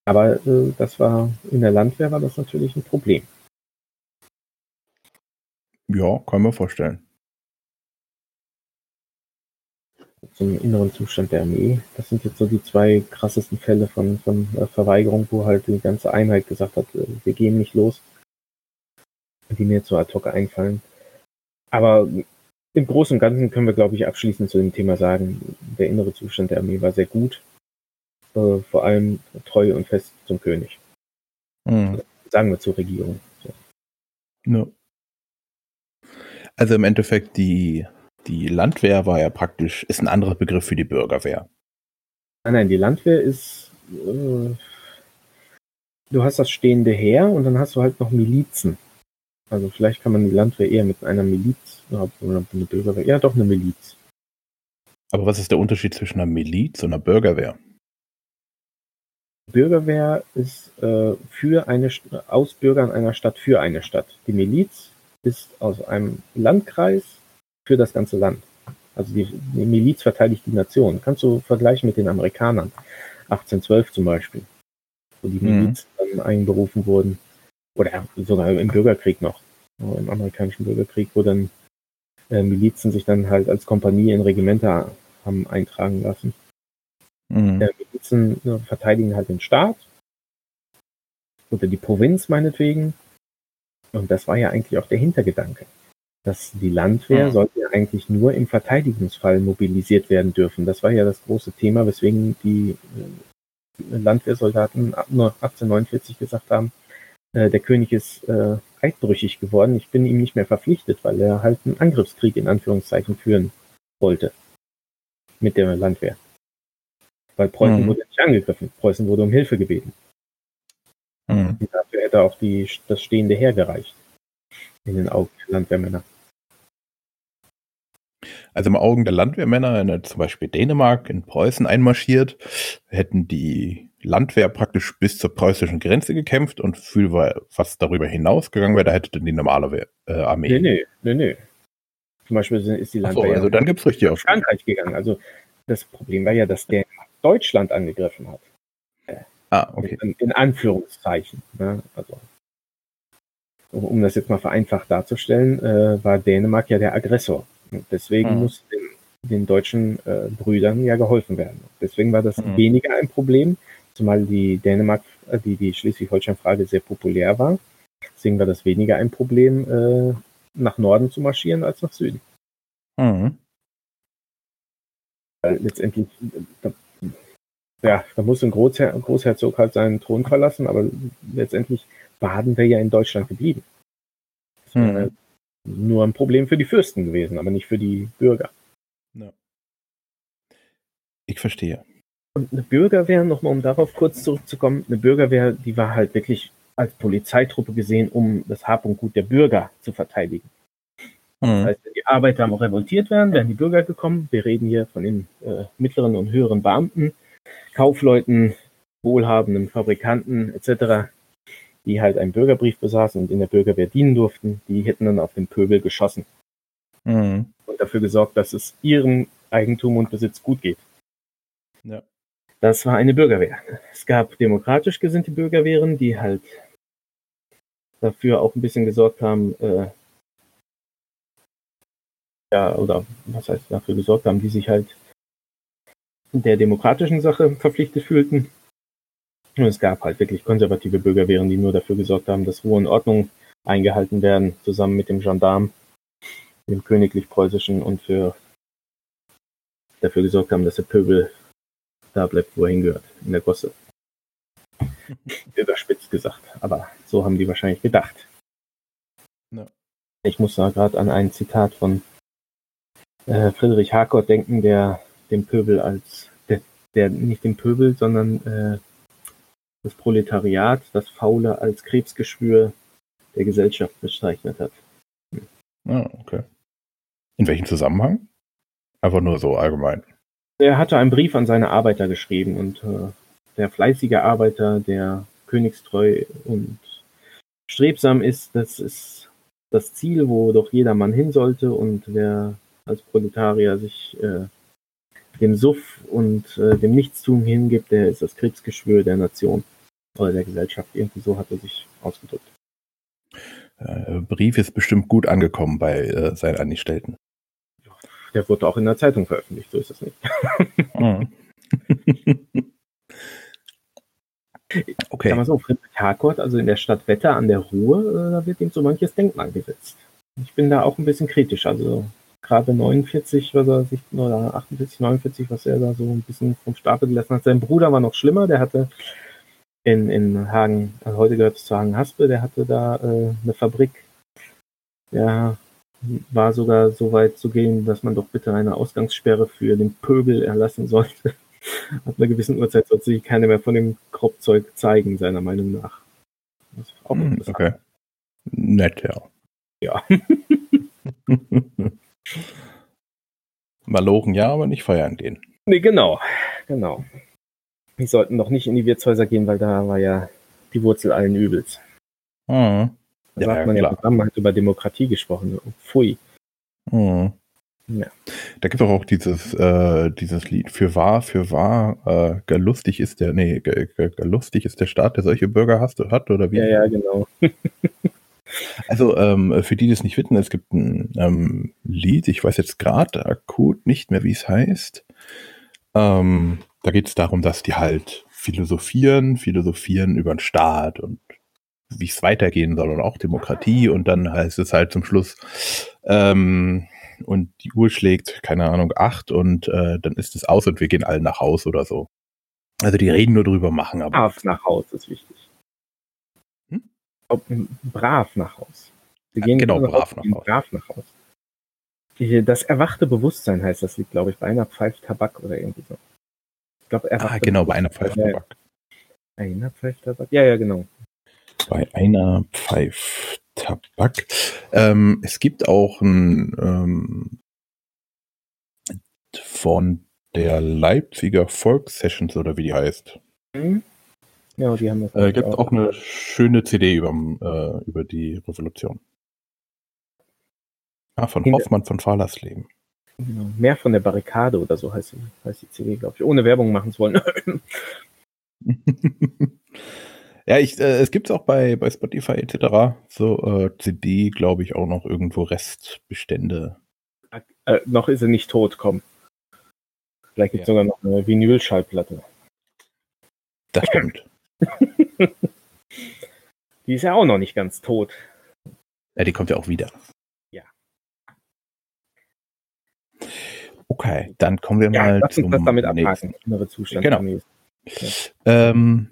Aber äh, das war in der Landwehr war das natürlich ein Problem. Ja, kann man vorstellen. Zum inneren Zustand der Armee. Das sind jetzt so die zwei krassesten Fälle von, von äh, Verweigerung, wo halt die ganze Einheit gesagt hat, äh, wir gehen nicht los. Die mir jetzt so ad hoc einfallen. Aber im Großen und Ganzen können wir, glaube ich, abschließend zu dem Thema sagen, der innere Zustand der Armee war sehr gut. Äh, vor allem treu und fest zum König. Mhm. Sagen wir zur Regierung. So. Ja. Also im Endeffekt, die, die Landwehr war ja praktisch, ist ein anderer Begriff für die Bürgerwehr. Nein, nein, die Landwehr ist, äh, du hast das stehende Heer und dann hast du halt noch Milizen. Also vielleicht kann man die Landwehr eher mit einer Miliz, oder eine Bürgerwehr, ja doch eine Miliz. Aber was ist der Unterschied zwischen einer Miliz und einer Bürgerwehr? Bürgerwehr ist äh, für eine St- aus Bürgern einer Stadt für eine Stadt. Die Miliz ist aus einem Landkreis für das ganze Land. Also die, die Miliz verteidigt die Nation. Kannst du vergleichen mit den Amerikanern. 1812 zum Beispiel, wo die Mhm. Miliz dann einberufen wurden. Oder sogar im Bürgerkrieg noch. Im amerikanischen Bürgerkrieg, wo dann äh, Milizen sich dann halt als Kompanie in Regimenter haben eintragen lassen. Mhm. Der Milizen äh, verteidigen halt den Staat oder die Provinz meinetwegen. Und das war ja eigentlich auch der Hintergedanke. Dass die Landwehr sollte ja eigentlich nur im Verteidigungsfall mobilisiert werden dürfen. Das war ja das große Thema, weswegen die äh, Landwehrsoldaten ab nur 1849 gesagt haben, äh, der König ist äh, eidbrüchig geworden, ich bin ihm nicht mehr verpflichtet, weil er halt einen Angriffskrieg in Anführungszeichen führen wollte mit der Landwehr. Weil Preußen Mhm. wurde nicht angegriffen. Preußen wurde um Hilfe gebeten. Mhm. Dafür hätte auch die, das stehende Heer gereicht. In den Augen der Landwehrmänner. Also im Augen der Landwehrmänner, wenn er zum Beispiel Dänemark in Preußen einmarschiert, hätten die Landwehr praktisch bis zur preußischen Grenze gekämpft und für was darüber hinausgegangen wäre, da hätte dann die normale Wehr, äh, Armee. Nee, nee, nee, nee. Zum Beispiel ist die Ach so, Landwehr also dann gibt's richtig nach auf. Frankreich gegangen. Also das Problem war ja, dass der Deutschland angegriffen hat. Ah, okay. In, in Anführungszeichen. Ne? Also, um, um das jetzt mal vereinfacht darzustellen, äh, war Dänemark ja der Aggressor. Und deswegen Mhm. muss den, den deutschen äh, Brüdern ja geholfen werden. Deswegen war das Mhm. weniger ein Problem, zumal die Dänemark, äh, die, die Schleswig-Holstein-Frage sehr populär war. Deswegen war das weniger ein Problem, äh, nach Norden zu marschieren als nach Süden. Mhm. Weil letztendlich, äh, da, ja, da muss ein Großher Großherzog halt seinen Thron verlassen, aber letztendlich Baden wäre ja in Deutschland geblieben. Das wäre nur ein Problem für die Fürsten gewesen, aber nicht für die Bürger. Ich verstehe. Und eine Bürgerwehr, nochmal um darauf kurz zurückzukommen, eine Bürgerwehr, die war halt wirklich als Polizeitruppe gesehen, um das Hab und Gut der Bürger zu verteidigen. Das Mhm. heißt, wenn die Arbeiter am revoltiert werden, werden die Bürger gekommen. Wir reden hier von den äh, mittleren und höheren Beamten, Kaufleuten, wohlhabenden Fabrikanten etc., die halt einen Bürgerbrief besaßen und in der Bürgerwehr dienen durften. Die hätten dann auf den Pöbel geschossen Mhm. und dafür gesorgt, dass es ihrem Eigentum und Besitz gut geht. Ja. Das war eine Bürgerwehr. Es gab demokratisch gesinnte Bürgerwehren, die halt dafür auch ein bisschen gesorgt haben, äh, ja, oder was heißt dafür gesorgt haben, die sich halt der demokratischen Sache verpflichtet fühlten. Es gab halt wirklich konservative Bürgerwehren, die nur dafür gesorgt haben, dass Ruhe und Ordnung eingehalten werden, zusammen mit dem Gendarm, dem königlich-preußischen und für dafür gesorgt haben, dass der Pöbel da bleibt, wo er hingehört, in der Gosse. <laughs> Überspitzt gesagt, aber so haben die wahrscheinlich gedacht. Ja. Ich muss da gerade an ein Zitat von äh, Friedrich Harcourt denken, der dem Pöbel als, der, der nicht den Pöbel, sondern äh, das Proletariat, das Faule als Krebsgeschwür der Gesellschaft bezeichnet hat. Ah, okay. In welchem Zusammenhang? Einfach nur so allgemein. Er hatte einen Brief an seine Arbeiter geschrieben und äh, der fleißige Arbeiter, der königstreu und strebsam ist, das ist das Ziel, wo doch jeder Mann hin sollte und wer als Proletarier sich äh, dem Suff und äh, dem Nichtstun hingibt, der ist das Krebsgeschwür der Nation oder der Gesellschaft. Irgendwie so hat er sich ausgedrückt. Äh, Brief ist bestimmt gut angekommen bei äh, seinen Angestellten. Der wurde auch in der Zeitung veröffentlicht, so ist es nicht. Mhm. <laughs> okay. Sag mal so, Friedrich Harcourt, also in der Stadt Wetter an der Ruhr, äh, da wird ihm so manches Denkmal gesetzt. Ich bin da auch ein bisschen kritisch. Also gerade 49, was er sich, oder 48, 49, was er da so ein bisschen vom Stapel gelassen hat. Sein Bruder war noch schlimmer, der hatte in, in Hagen, also heute gehört es zu Hagen Haspe, der hatte da äh, eine Fabrik. Ja, war sogar so weit zu gehen, dass man doch bitte eine Ausgangssperre für den Pöbel erlassen sollte. <laughs> Ab einer gewissen Uhrzeit sollte sich keiner mehr von dem Kropfzeug zeigen, seiner Meinung nach. auch hm, okay. Nett, ja. Ja. <laughs> <laughs> Malochen ja, aber nicht feiern gehen. Nee, genau. Genau. Die sollten noch nicht in die Wirtshäuser gehen, weil da war ja die Wurzel allen Übels. Mhm. Da ja, hat man ja zusammen halt über Demokratie gesprochen. Pfui. Mhm. Ja. Da gibt es auch dieses, äh, dieses Lied für wahr, für wahr, äh, lustig ist der, nee, lustig ist der Staat, der solche Bürger hast, hat, oder wie? Ja, ja, genau. <laughs> also, ähm, für die, die es nicht wissen, es gibt ein ähm, Lied, ich weiß jetzt gerade akut nicht mehr, wie es heißt. Ähm, da geht es darum, dass die halt philosophieren, philosophieren über den Staat und wie es weitergehen soll und auch Demokratie und dann heißt es halt zum Schluss ähm, und die Uhr schlägt, keine Ahnung, acht und äh, dann ist es aus und wir gehen alle nach Haus oder so. Also die reden nur drüber, machen aber. Brav nach Haus ist wichtig. Brav nach Haus. Wir gehen genau, brav nach, Haus. brav nach Haus. Das erwachte Bewusstsein heißt das Lied, glaube ich, bei einer Pfeift Tabak oder irgendwie so. Ich glaube, er Ah, genau, bei einer Pfeiftabak. Einer Pfeiftabak? Ja, ja, genau. Bei einer Pfeiftabak. Ähm, es gibt auch ein ähm, von der Leipziger Volkssessions oder wie die heißt. Mhm. Ja, die haben das. Äh, gibt auch, auch eine schöne CD über, äh, über die Revolution. Ah, von Hinter Hoffmann von Fahrlersleben. Genau. Mehr von der Barrikade oder so heißt, heißt die CD, glaube ich. Ohne Werbung machen zu wollen. <laughs> ja, ich, äh, es gibt es auch bei, bei Spotify etc. So äh, CD, glaube ich, auch noch irgendwo Restbestände. Äh, noch ist er nicht tot, komm. Vielleicht gibt es ja. sogar noch eine Vinylschallplatte. Das stimmt. <laughs> die ist ja auch noch nicht ganz tot. Ja, die kommt ja auch wieder. Okay, dann kommen wir ja, mal lass zum das damit abhaken. Innere Zustand. Genau. Ja. Ähm,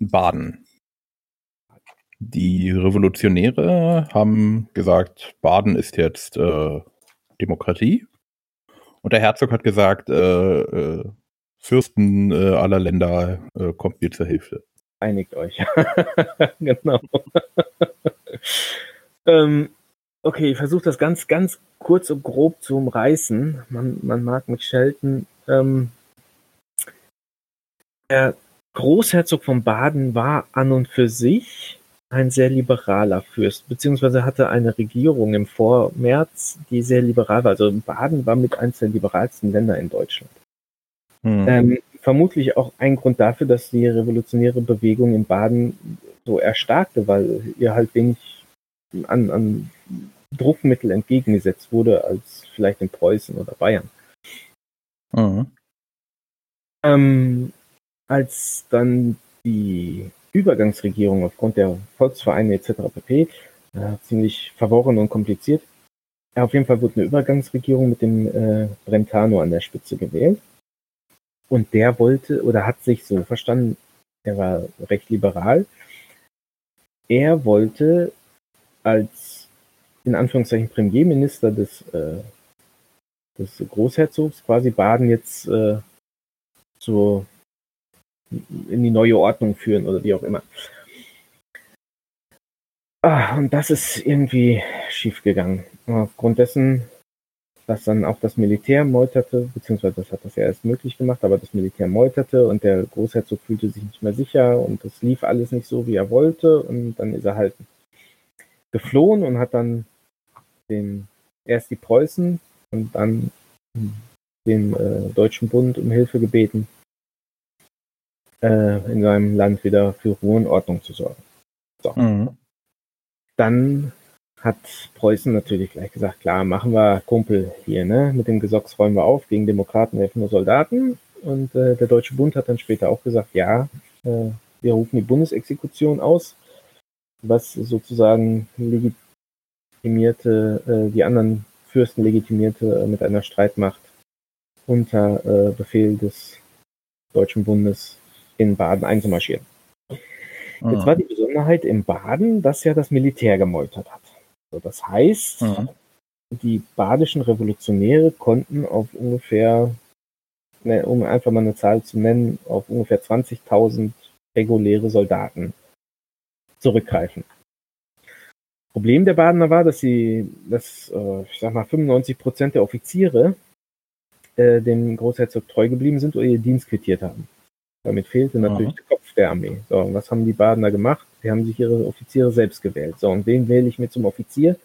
Baden. Die Revolutionäre haben gesagt, Baden ist jetzt äh, Demokratie. Und der Herzog hat gesagt, äh, äh, Fürsten äh, aller Länder äh, kommt mir zur Hilfe. Einigt euch. <laughs> genau. <laughs> ähm, Okay, ich versuche das ganz, ganz kurz und grob zu umreißen. Man, man mag mich schelten. Ähm, der Großherzog von Baden war an und für sich ein sehr liberaler Fürst, beziehungsweise hatte eine Regierung im Vormärz, die sehr liberal war. Also Baden war mit eines der liberalsten Länder in Deutschland. Hm. Ähm, vermutlich auch ein Grund dafür, dass die revolutionäre Bewegung in Baden so erstarkte, weil ihr halt wenig an, an Druckmittel entgegengesetzt wurde als vielleicht in Preußen oder Bayern. Mhm. Ähm, als dann die Übergangsregierung aufgrund der Volksvereine etc. pp. Äh, ziemlich verworren und kompliziert. Ja, auf jeden Fall wurde eine Übergangsregierung mit dem äh, Brentano an der Spitze gewählt. Und der wollte oder hat sich so verstanden, er war recht liberal. Er wollte als in Anführungszeichen Premierminister des, äh, des Großherzogs quasi Baden jetzt äh, so in die neue Ordnung führen oder wie auch immer. Ah, und das ist irgendwie schiefgegangen. Aufgrund dessen, dass dann auch das Militär meuterte, beziehungsweise das hat das ja erst möglich gemacht, aber das Militär meuterte und der Großherzog fühlte sich nicht mehr sicher und es lief alles nicht so, wie er wollte und dann ist er halt geflohen und hat dann den, erst die Preußen und dann den äh, Deutschen Bund um Hilfe gebeten, äh, in seinem Land wieder für Ruhe und Ordnung zu sorgen. So. Mhm. Dann hat Preußen natürlich gleich gesagt, klar, machen wir Kumpel hier, ne? Mit dem Gesocks räumen wir auf, gegen Demokraten helfen nur Soldaten. Und äh, der Deutsche Bund hat dann später auch gesagt, ja, äh, wir rufen die Bundesexekution aus, was sozusagen legitimierte, äh, die anderen Fürsten legitimierte äh, mit einer Streitmacht unter äh, Befehl des Deutschen Bundes in Baden einzumarschieren. Jetzt war die Besonderheit im Baden, dass ja das Militär gemeutert hat. So, das heißt, mhm. die badischen Revolutionäre konnten auf ungefähr, ne, um einfach mal eine Zahl zu nennen, auf ungefähr 20.000 reguläre Soldaten zurückgreifen. Problem der Badener war, dass sie, dass, äh, ich sag mal, 95 Prozent der Offiziere äh, dem Großherzog treu geblieben sind oder ihr Dienst quittiert haben. Damit fehlte natürlich Aha. Der Kopf der Armee. So, und was haben die Badener gemacht? Sie haben sich ihre Offiziere selbst gewählt. So, und wen wähle ich mir zum Offizier?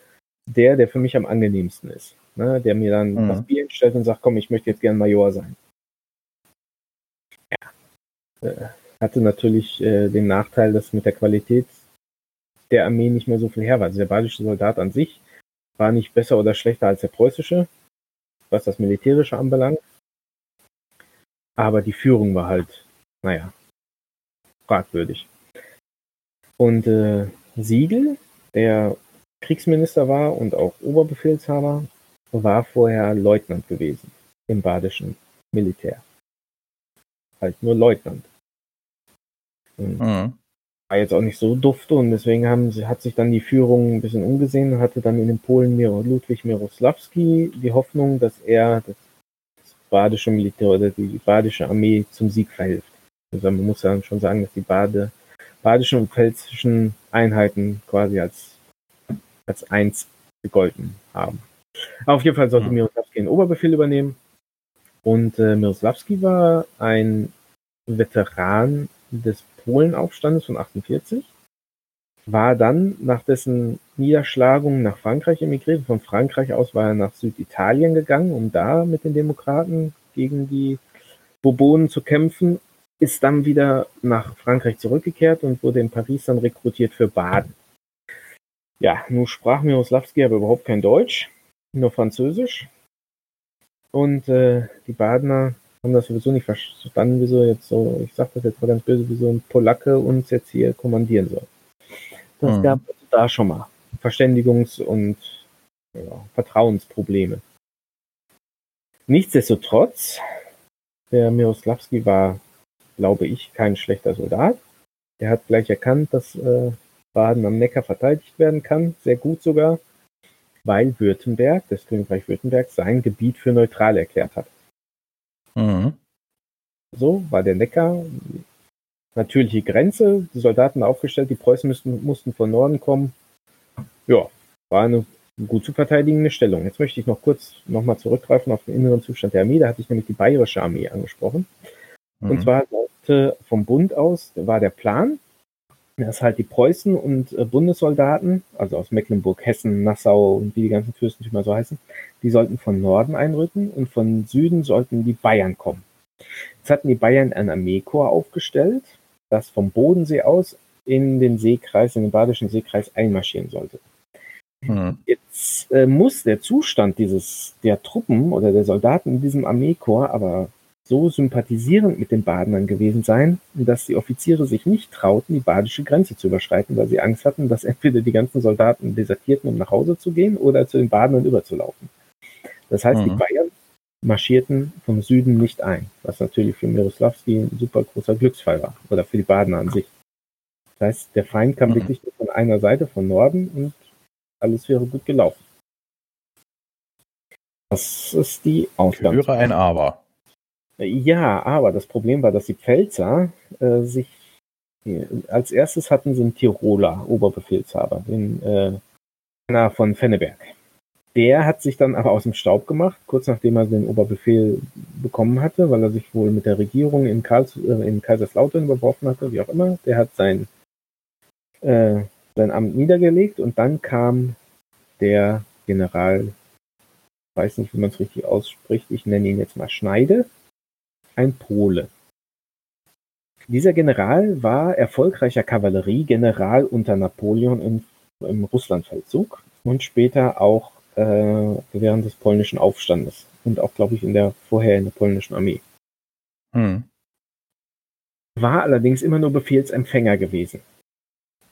Der, der für mich am angenehmsten ist. Ne? Der mir dann mhm. das Bier hinstellt und sagt, komm, ich möchte jetzt gern Major sein. Ja. Äh, hatte natürlich äh, den Nachteil, dass mit der Qualität der Armee nicht mehr so viel her war. Also der badische Soldat an sich war nicht besser oder schlechter als der preußische, was das Militärische anbelangt. Aber die Führung war halt naja, fragwürdig. Und äh, Siegel, der Kriegsminister war und auch Oberbefehlshaber, war vorher Leutnant gewesen im badischen Militär. Halt nur Leutnant. Mhm. War jetzt auch nicht so dufte und deswegen haben, hat sich dann die Führung ein bisschen umgesehen und hatte dann in den Polen Ludwig Mirosławski die Hoffnung, dass er das, das badische Militär oder die badische Armee zum Sieg verhilft. Also man muss ja schon sagen, dass die Bade, badischen und pfälzischen Einheiten quasi als, als eins gegolten haben. Aber auf jeden Fall sollte mhm. Mirosławski den Oberbefehl übernehmen. Und äh, Mirosławski war ein Veteran des Polenaufstandes von 48, war dann nach dessen Niederschlagung nach Frankreich emigriert. Von Frankreich aus war er nach Süditalien gegangen, um da mit den Demokraten gegen die Bourbonen zu kämpfen ist dann wieder nach Frankreich zurückgekehrt und wurde in Paris dann rekrutiert für Baden. Ja, nun sprach Miroslawski aber überhaupt kein Deutsch, nur Französisch. Und äh, die Badener haben das sowieso nicht verstanden, wieso jetzt so, ich sag das jetzt mal ganz böse, wieso ein Polacke uns jetzt hier kommandieren soll. Das mhm. gab da schon mal Verständigungs- und ja, Vertrauensprobleme. Nichtsdestotrotz, der Miroslavski war glaube ich, kein schlechter Soldat. Er hat gleich erkannt, dass äh, Baden am Neckar verteidigt werden kann, sehr gut sogar, weil Württemberg, das Königreich Württemberg, sein Gebiet für neutral erklärt hat. Mhm. So war der Neckar natürliche Grenze, die Soldaten aufgestellt, die Preußen müssten, mussten von Norden kommen. Ja, war eine gut zu verteidigende Stellung. Jetzt möchte ich noch kurz nochmal zurückgreifen auf den inneren Zustand der Armee. Da hatte ich nämlich die bayerische Armee angesprochen. Mhm. Und zwar sollte vom Bund aus, war der Plan, dass halt die Preußen und äh, Bundessoldaten, also aus Mecklenburg, Hessen, Nassau und wie die ganzen Fürstentümer so heißen, die sollten von Norden einrücken und von Süden sollten die Bayern kommen. Jetzt hatten die Bayern ein Armeekorps aufgestellt, das vom Bodensee aus in den Seekreis, in den Badischen Seekreis einmarschieren sollte. Mhm. Jetzt äh, muss der Zustand dieses der Truppen oder der Soldaten in diesem Armeekorps aber so sympathisierend mit den Badnern gewesen sein, dass die Offiziere sich nicht trauten, die badische Grenze zu überschreiten, weil sie Angst hatten, dass <laughs> entweder die ganzen Soldaten desertierten, um nach Hause zu gehen, oder zu den Badnern überzulaufen. Das heißt, mhm. die Bayern marschierten vom Süden nicht ein, was natürlich für Miroslavski ein super großer Glücksfall war, oder für die Badner an sich. Das heißt, der Feind kam mhm. wirklich von einer Seite, von Norden, und alles wäre gut gelaufen. Das ist die Ausgangsposition. Höre ein Aber. Ja, aber das Problem war, dass die Pfälzer äh, sich als erstes hatten einen Tiroler Oberbefehlshaber, den äh, von Fenneberg. Der hat sich dann aber aus dem Staub gemacht, kurz nachdem er den Oberbefehl bekommen hatte, weil er sich wohl mit der Regierung in, Karls, äh, in Kaiserslautern überworfen hatte, wie auch immer. Der hat sein, äh, sein Amt niedergelegt und dann kam der General, weiß nicht, wie man es richtig ausspricht, ich nenne ihn jetzt mal Schneide, ein Pole. Dieser General war erfolgreicher Kavalleriegeneral unter Napoleon im, im Russlandfeldzug und später auch äh, während des polnischen Aufstandes und auch, glaube ich, in der vorher in der polnischen Armee. Hm. War allerdings immer nur Befehlsempfänger gewesen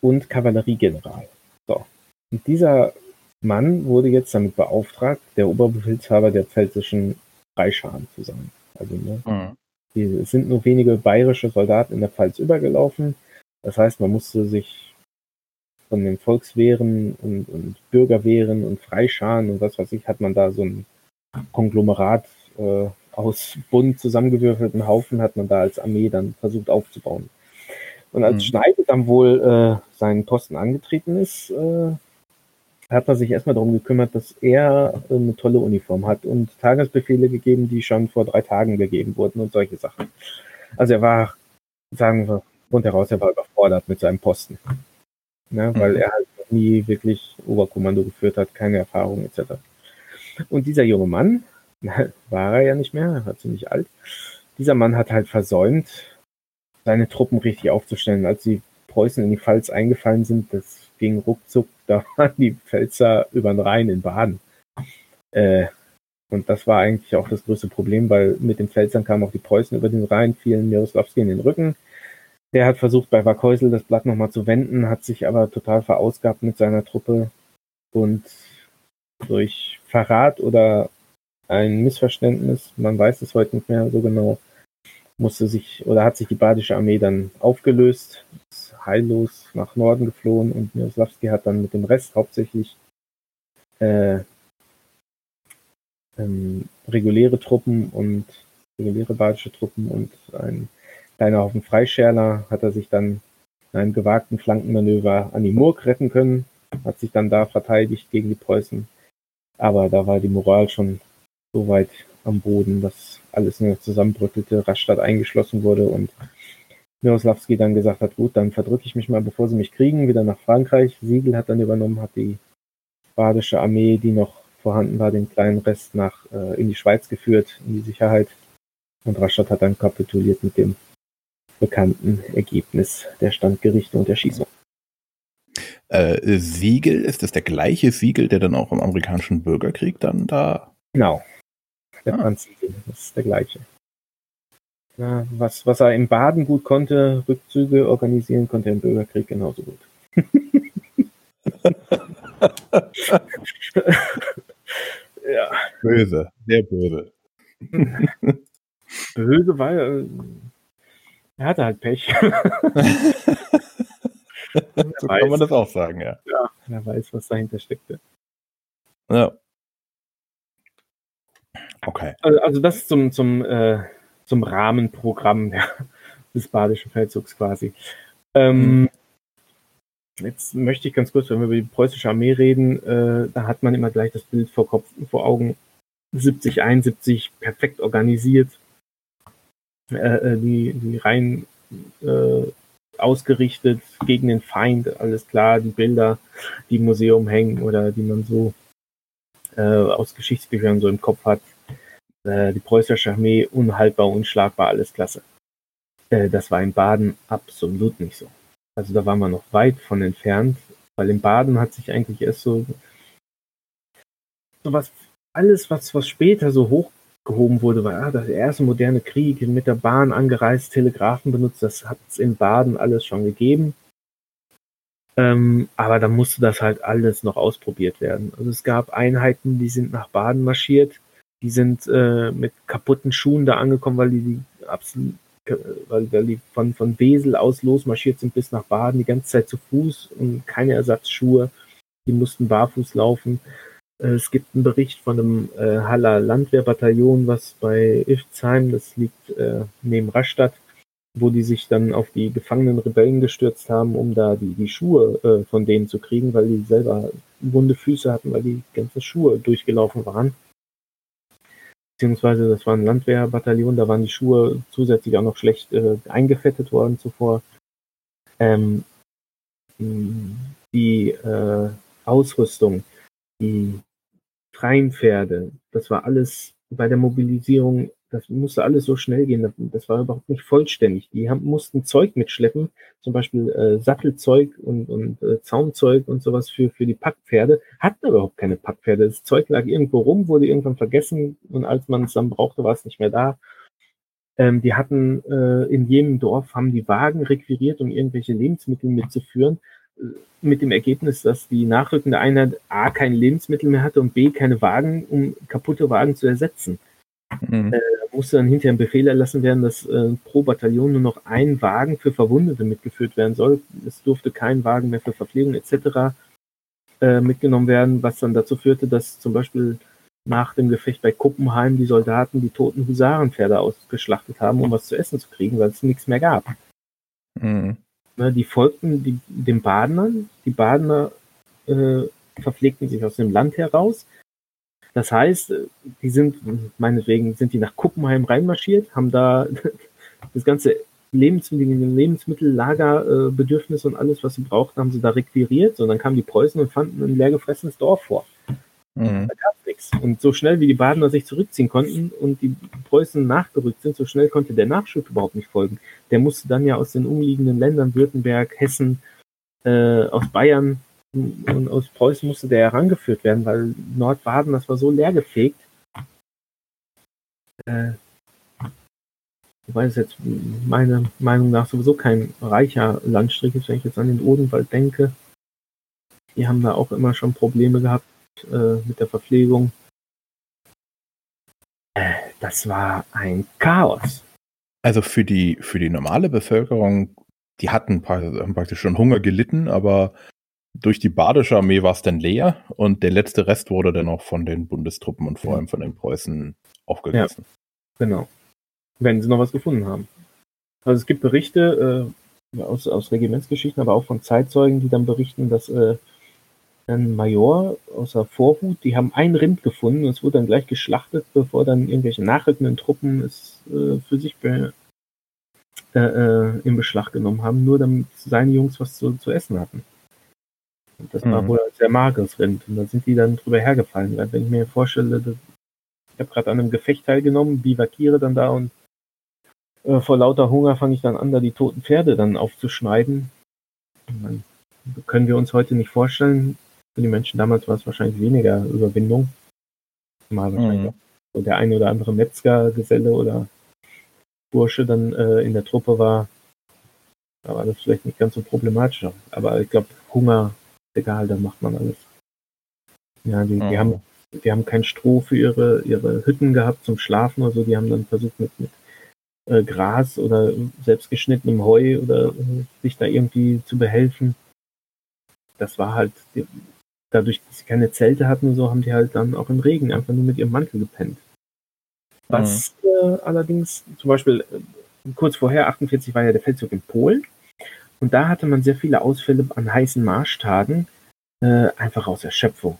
und Kavalleriegeneral. So. Und dieser Mann wurde jetzt damit beauftragt, der Oberbefehlshaber der pfälzischen Freischaren zu sein. Also ne, mhm. die, es sind nur wenige bayerische Soldaten in der Pfalz übergelaufen. Das heißt, man musste sich von den Volkswehren und, und Bürgerwehren und Freischaren und was weiß ich, hat man da so ein Konglomerat äh, aus bunt zusammengewürfelten Haufen, hat man da als Armee dann versucht aufzubauen. Und als mhm. Schneide dann wohl äh, seinen Posten angetreten ist, äh, hat er sich erstmal darum gekümmert, dass er eine tolle Uniform hat und Tagesbefehle gegeben, die schon vor drei Tagen gegeben wurden und solche Sachen. Also er war, sagen wir, rundheraus, er war überfordert mit seinem Posten. Ne, weil mhm. er halt nie wirklich Oberkommando geführt hat, keine Erfahrung etc. Und dieser junge Mann, <laughs> war er ja nicht mehr, er war ziemlich alt, dieser Mann hat halt versäumt, seine Truppen richtig aufzustellen. Als die Preußen in die Pfalz eingefallen sind, das ging ruckzuck, <laughs> da waren die Pfälzer über den Rhein in Baden. Äh, und das war eigentlich auch das größte Problem, weil mit den Pfälzern kamen auch die Preußen über den Rhein, fielen Miroslavski in den Rücken. Der hat versucht, bei Warkäusel das Blatt nochmal zu wenden, hat sich aber total verausgabt mit seiner Truppe und durch Verrat oder ein Missverständnis, man weiß es heute nicht mehr so genau, musste sich oder hat sich die badische Armee dann aufgelöst, heillos nach Norden geflohen und Miroslavski hat dann mit dem Rest hauptsächlich äh, ähm, reguläre Truppen und reguläre badische Truppen und ein kleiner Haufen Freischärler hat er sich dann in einem gewagten Flankenmanöver an die Murg retten können, hat sich dann da verteidigt gegen die Preußen. Aber da war die Moral schon so weit am Boden, dass alles nur zusammenbröckelte, Rastatt eingeschlossen wurde und Miroslavski dann gesagt hat, gut, dann verdrücke ich mich mal, bevor sie mich kriegen, wieder nach Frankreich. Siegel hat dann übernommen, hat die badische Armee, die noch vorhanden war, den kleinen Rest nach äh, in die Schweiz geführt, in die Sicherheit. Und Rastatt hat dann kapituliert mit dem bekannten Ergebnis der Standgerichte und der Schießung. Äh, Siegel, ist das der gleiche Siegel, der dann auch im amerikanischen Bürgerkrieg dann da? Genau. Der ah. Franz Siegel, das ist der gleiche. Ja, was, was er im Baden gut konnte, Rückzüge organisieren, konnte er im Bürgerkrieg genauso gut. <laughs> ja. Böse, sehr böse. <laughs> böse, weil äh, er hatte halt Pech. <laughs> so weiß, kann man das auch sagen, ja. Ja, er weiß, was dahinter steckte. Ja. Okay. Also, also das zum, zum äh, zum Rahmenprogramm ja, des Badischen Feldzugs quasi. Ähm, mhm. Jetzt möchte ich ganz kurz, wenn wir über die preußische Armee reden, äh, da hat man immer gleich das Bild vor Kopf, vor Augen. 70, 71 perfekt organisiert, äh, äh, die, die rein äh, ausgerichtet gegen den Feind, alles klar, die Bilder, die im Museum hängen oder die man so äh, aus Geschichtsbüchern so im Kopf hat, äh, die preußische Armee unhaltbar, unschlagbar, alles klasse. Äh, das war in Baden absolut nicht so. Also da waren wir noch weit von entfernt, weil in Baden hat sich eigentlich erst so, so was, alles, was, was später so hoch gehoben wurde, war ah, der erste moderne Krieg mit der Bahn angereist, Telegrafen benutzt, das hat es in Baden alles schon gegeben. Ähm, aber da musste das halt alles noch ausprobiert werden. Also es gab Einheiten, die sind nach Baden marschiert, die sind äh, mit kaputten Schuhen da angekommen, weil die, die absolut weil, weil die von, von Wesel aus losmarschiert sind bis nach Baden, die ganze Zeit zu Fuß und keine Ersatzschuhe. Die mussten barfuß laufen. Äh, es gibt einen Bericht von einem äh, Haller Landwehrbataillon, was bei Ifzheim, das liegt äh, neben Rastatt, wo die sich dann auf die gefangenen Rebellen gestürzt haben, um da die, die Schuhe äh, von denen zu kriegen, weil die selber wunde Füße hatten, weil die ganzen Schuhe durchgelaufen waren. Beziehungsweise das war ein Landwehrbataillon, da waren die Schuhe zusätzlich auch noch schlecht äh, eingefettet worden zuvor. Ähm, die äh, Ausrüstung, die freien Pferde, das war alles bei der Mobilisierung das musste alles so schnell gehen. Das war überhaupt nicht vollständig. Die haben, mussten Zeug mitschleppen, zum Beispiel äh, Sattelzeug und, und äh, Zaunzeug und sowas für, für die Packpferde. Hatten überhaupt keine Packpferde. Das Zeug lag irgendwo rum, wurde irgendwann vergessen und als man es dann brauchte, war es nicht mehr da. Ähm, die hatten äh, in jedem Dorf, haben die Wagen requiriert, um irgendwelche Lebensmittel mitzuführen äh, mit dem Ergebnis, dass die nachrückende Einheit A keine Lebensmittel mehr hatte und B keine Wagen, um kaputte Wagen zu ersetzen. Mhm. Äh, musste dann hinterher ein Befehl erlassen werden, dass äh, pro Bataillon nur noch ein Wagen für Verwundete mitgeführt werden soll. Es durfte kein Wagen mehr für Verpflegung etc. Äh, mitgenommen werden, was dann dazu führte, dass zum Beispiel nach dem Gefecht bei Kuppenheim die Soldaten die toten Husarenpferde ausgeschlachtet haben, um was zu essen zu kriegen, weil es nichts mehr gab. Mhm. Ne, die folgten die, den Badenern. Die Badener äh, verpflegten sich aus dem Land heraus, das heißt, die sind, meinetwegen, sind die nach Kuppenheim reinmarschiert, haben da <laughs> das ganze Lebensmittel, Lebensmittellagerbedürfnis und alles, was sie brauchten, haben sie da requiriert. Und dann kamen die Preußen und fanden ein leergefressenes Dorf vor. Mhm. Da gab es nichts. Und so schnell wie die Badener sich zurückziehen konnten und die Preußen nachgerückt sind, so schnell konnte der Nachschub überhaupt nicht folgen. Der musste dann ja aus den umliegenden Ländern, Württemberg, Hessen, äh, aus Bayern, und aus Preußen musste der herangeführt werden, weil Nordbaden, das war so leergefegt. Äh, wobei es jetzt meiner Meinung nach sowieso kein reicher Landstrich ist, wenn ich jetzt an den Odenwald denke. Die haben da auch immer schon Probleme gehabt äh, mit der Verpflegung. Äh, das war ein Chaos. Also für die, für die normale Bevölkerung, die hatten praktisch schon Hunger gelitten, aber durch die badische Armee war es dann leer und der letzte Rest wurde dann auch von den Bundestruppen und vor allem von den Preußen aufgegessen. Ja, genau. Wenn sie noch was gefunden haben. Also es gibt Berichte äh, aus, aus Regimentsgeschichten, aber auch von Zeitzeugen, die dann berichten, dass äh, ein Major aus der Vorhut, die haben ein Rind gefunden und es wurde dann gleich geschlachtet, bevor dann irgendwelche nachrückenden Truppen es äh, für sich be äh, äh, in Beschlag genommen haben, nur damit seine Jungs was zu, zu essen hatten. Und das mhm. war wohl ein sehr mageres Rind. Und da sind die dann drüber hergefallen. Weil wenn ich mir vorstelle, ich habe gerade an einem Gefecht teilgenommen, bivakiere dann da und äh, vor lauter Hunger fange ich dann an, da die toten Pferde dann aufzuschneiden. Dann können wir uns heute nicht vorstellen. Für die Menschen damals war es wahrscheinlich weniger Überwindung. Mal wahrscheinlich mhm. so der eine oder andere Metzgergeselle oder Bursche dann äh, in der Truppe war, da war das vielleicht nicht ganz so problematisch. Aber ich glaube, Hunger egal, dann macht man alles. Ja, die, die haben, die haben kein Stroh für ihre, ihre Hütten gehabt zum Schlafen oder so. Die haben dann versucht mit, mit äh, Gras oder selbstgeschnittenem Heu oder äh, sich da irgendwie zu behelfen. Das war halt, die, dadurch, dass sie keine Zelte hatten und so, haben die halt dann auch im Regen einfach nur mit ihrem Mantel gepennt. Was mhm. äh, allerdings, zum Beispiel, äh, kurz vorher, 48 war ja der Feldzug in Polen. Und da hatte man sehr viele Ausfälle an heißen Marschtagen, äh, einfach aus Erschöpfung.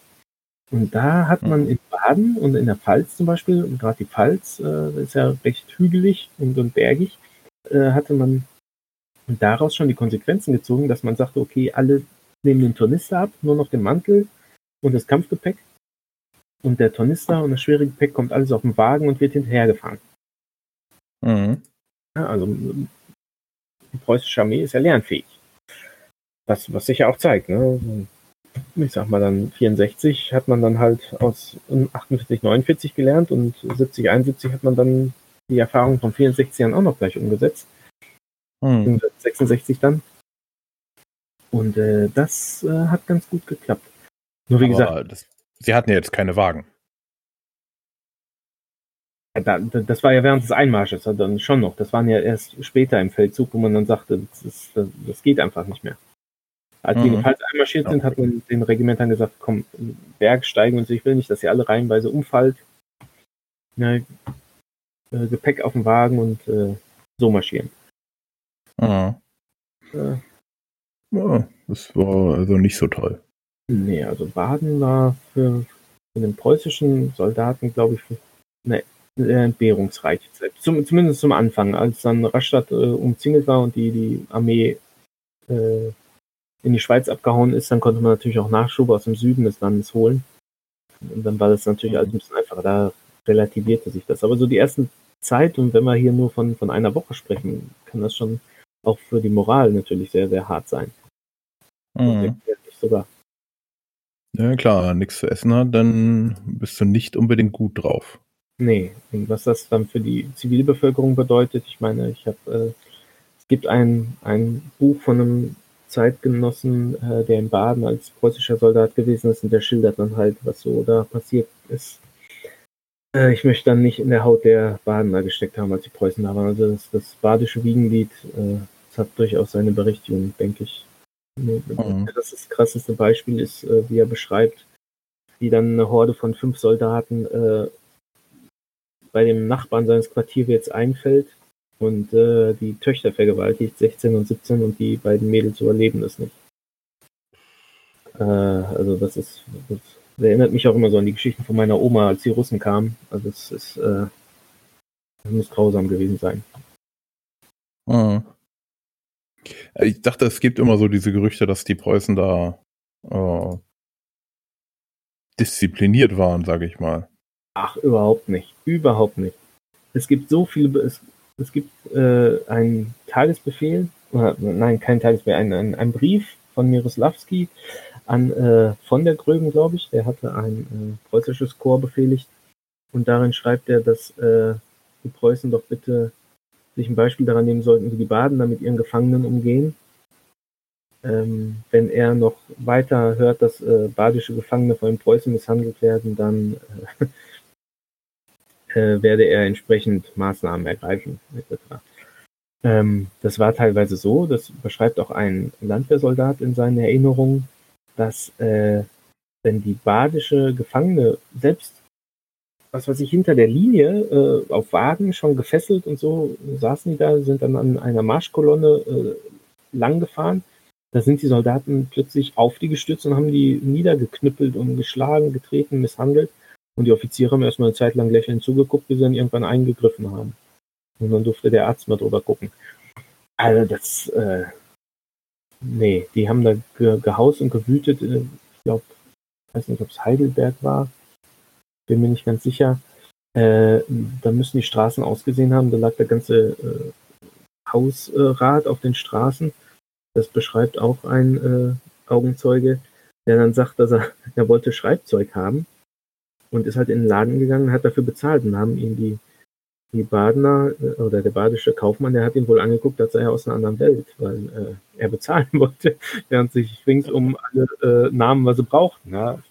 Und da hat man in Baden und in der Pfalz zum Beispiel, und gerade die Pfalz äh, ist ja recht hügelig und, und bergig, äh, hatte man daraus schon die Konsequenzen gezogen, dass man sagte, okay, alle nehmen den Tornister ab, nur noch den Mantel und das Kampfgepäck. Und der Tornister und das schwere Gepäck kommt alles auf den Wagen und wird hinterhergefahren. Mhm. Ja, also die preußische Armee ist ja lernfähig. Was, was sich ja auch zeigt. Ne? ich sag mal dann 64 hat man dann halt aus 48, 49 gelernt und 70, 71 hat man dann die Erfahrung von 64ern auch noch gleich umgesetzt. Hm. 66 dann. Und äh, das äh, hat ganz gut geklappt. Nur wie Aber gesagt, das, sie hatten ja jetzt keine Wagen. Da- das war ja während des Einmarsches dann schon noch. Das waren ja erst später im Feldzug, wo man dann sagte, das, ist, das, geht einfach nicht mehr. Als die in die Mhm. Pfalz einmarschiert sind, hat man den Regimentern gesagt, komm, Berg steigen und so, ich will nicht, dass ihr alle reihenweise umfallt. Ne, äh, Gepäck auf dem Wagen und äh, so marschieren. Ja. Äh, Ja, das war also nicht so toll. nee, also Baden war für, für den preußischen Soldaten, glaube ich, eine äh, entbehrungsreiche Zeit. Zum, zumindest zum Anfang, als dann Rastatt äh, umzingelt war und die, die Armee äh, in die Schweiz abgehauen ist, dann konnte man natürlich auch Nachschub aus dem Süden des Landes holen. Und dann war das natürlich Mhm. alles ein bisschen einfacher. Da relativierte sich das. Aber so die ersten Zeit, und wenn wir hier nur von, von einer Woche sprechen, kann das schon auch für die Moral natürlich sehr, sehr hart sein. Mhm. Sogar. Ja, klar, nichts zu essen hat, dann bist du nicht unbedingt gut drauf. Nee, und was das dann für die Zivilbevölkerung bedeutet, ich meine, ich habe, äh, es gibt ein, ein Buch von einem Zeitgenossen, äh, der in Baden als preußischer Soldat gewesen ist und der schildert dann halt, was so da passiert ist. Äh, ich möchte dann nicht in der Haut der Badener gesteckt haben, als die Preußen da waren. Also das, das badische Wiegenlied, äh, das hat durchaus seine Berechtigung, denke ich. Mhm. Das ist das krasseste Beispiel ist, äh, wie er beschreibt, wie dann eine Horde von fünf Soldaten äh, bei dem Nachbarn seines Quartierwirts einfällt und äh, die Töchter vergewaltigt, 16 und 17, und die beiden Mädels überleben es nicht. Äh, also das ist, das erinnert mich auch immer so an die Geschichten von meiner Oma, als die Russen kamen. Also es ist, äh, das muss grausam gewesen sein. Mhm. Ich dachte, es gibt immer so diese Gerüchte, dass die Preußen da äh, diszipliniert waren, sage ich mal. Ach, überhaupt nicht. Überhaupt nicht. Es gibt so viele, es, es gibt äh, einen Tagesbefehl, oder, nein, kein Tagesbefehl, einen, einen, Brief von Miroslawski an äh, von der Gröben, glaube ich. Der hatte ein äh, preußisches Korps befehligt und darin schreibt er, dass äh, die Preußen doch bitte sich ein Beispiel daran nehmen sollten, wie die Badener mit ihren Gefangenen umgehen. Ähm, wenn er noch weiter hört, dass äh, badische Gefangene von den Preußen misshandelt werden, dann äh, äh, werde er entsprechend Maßnahmen ergreifen, etc. Ähm, das war teilweise so, das beschreibt auch ein Landwehrsoldat in seinen Erinnerungen, dass äh, wenn die badische Gefangene selbst, was weiß ich, hinter der Linie äh, auf Wagen schon gefesselt und so saßen die da, sind dann an einer Marschkolonne äh, lang gefahren. Da sind die Soldaten plötzlich auf die gestützt und haben die niedergeknüppelt und geschlagen, getreten, misshandelt. Und die Offiziere haben erstmal eine Zeit lang lächelnd zugeguckt, bis sie dann irgendwann eingegriffen haben. Und dann durfte der Arzt mal drüber gucken. Also das, äh, nee, die haben da ge gehaust und gewütet. äh, Ich glaube, weiß nicht, ob es Heidelberg war. Bin mir nicht ganz sicher. Äh, da müssen die Straßen ausgesehen haben. Da lag der ganze äh, Hausrat auf den Straßen. Das beschreibt auch ein äh, Augenzeuge, der dann sagt, dass er, er wollte Schreibzeug haben und ist halt in den Laden gegangen, hat dafür bezahlt und haben ihn die, die Badener äh, oder der badische Kaufmann, der hat ihn wohl angeguckt, als sei er aus einer anderen Welt, weil äh, er bezahlen <laughs> wollte, während sich ringsum alle äh, nahmen, was sie brauchten. Ja?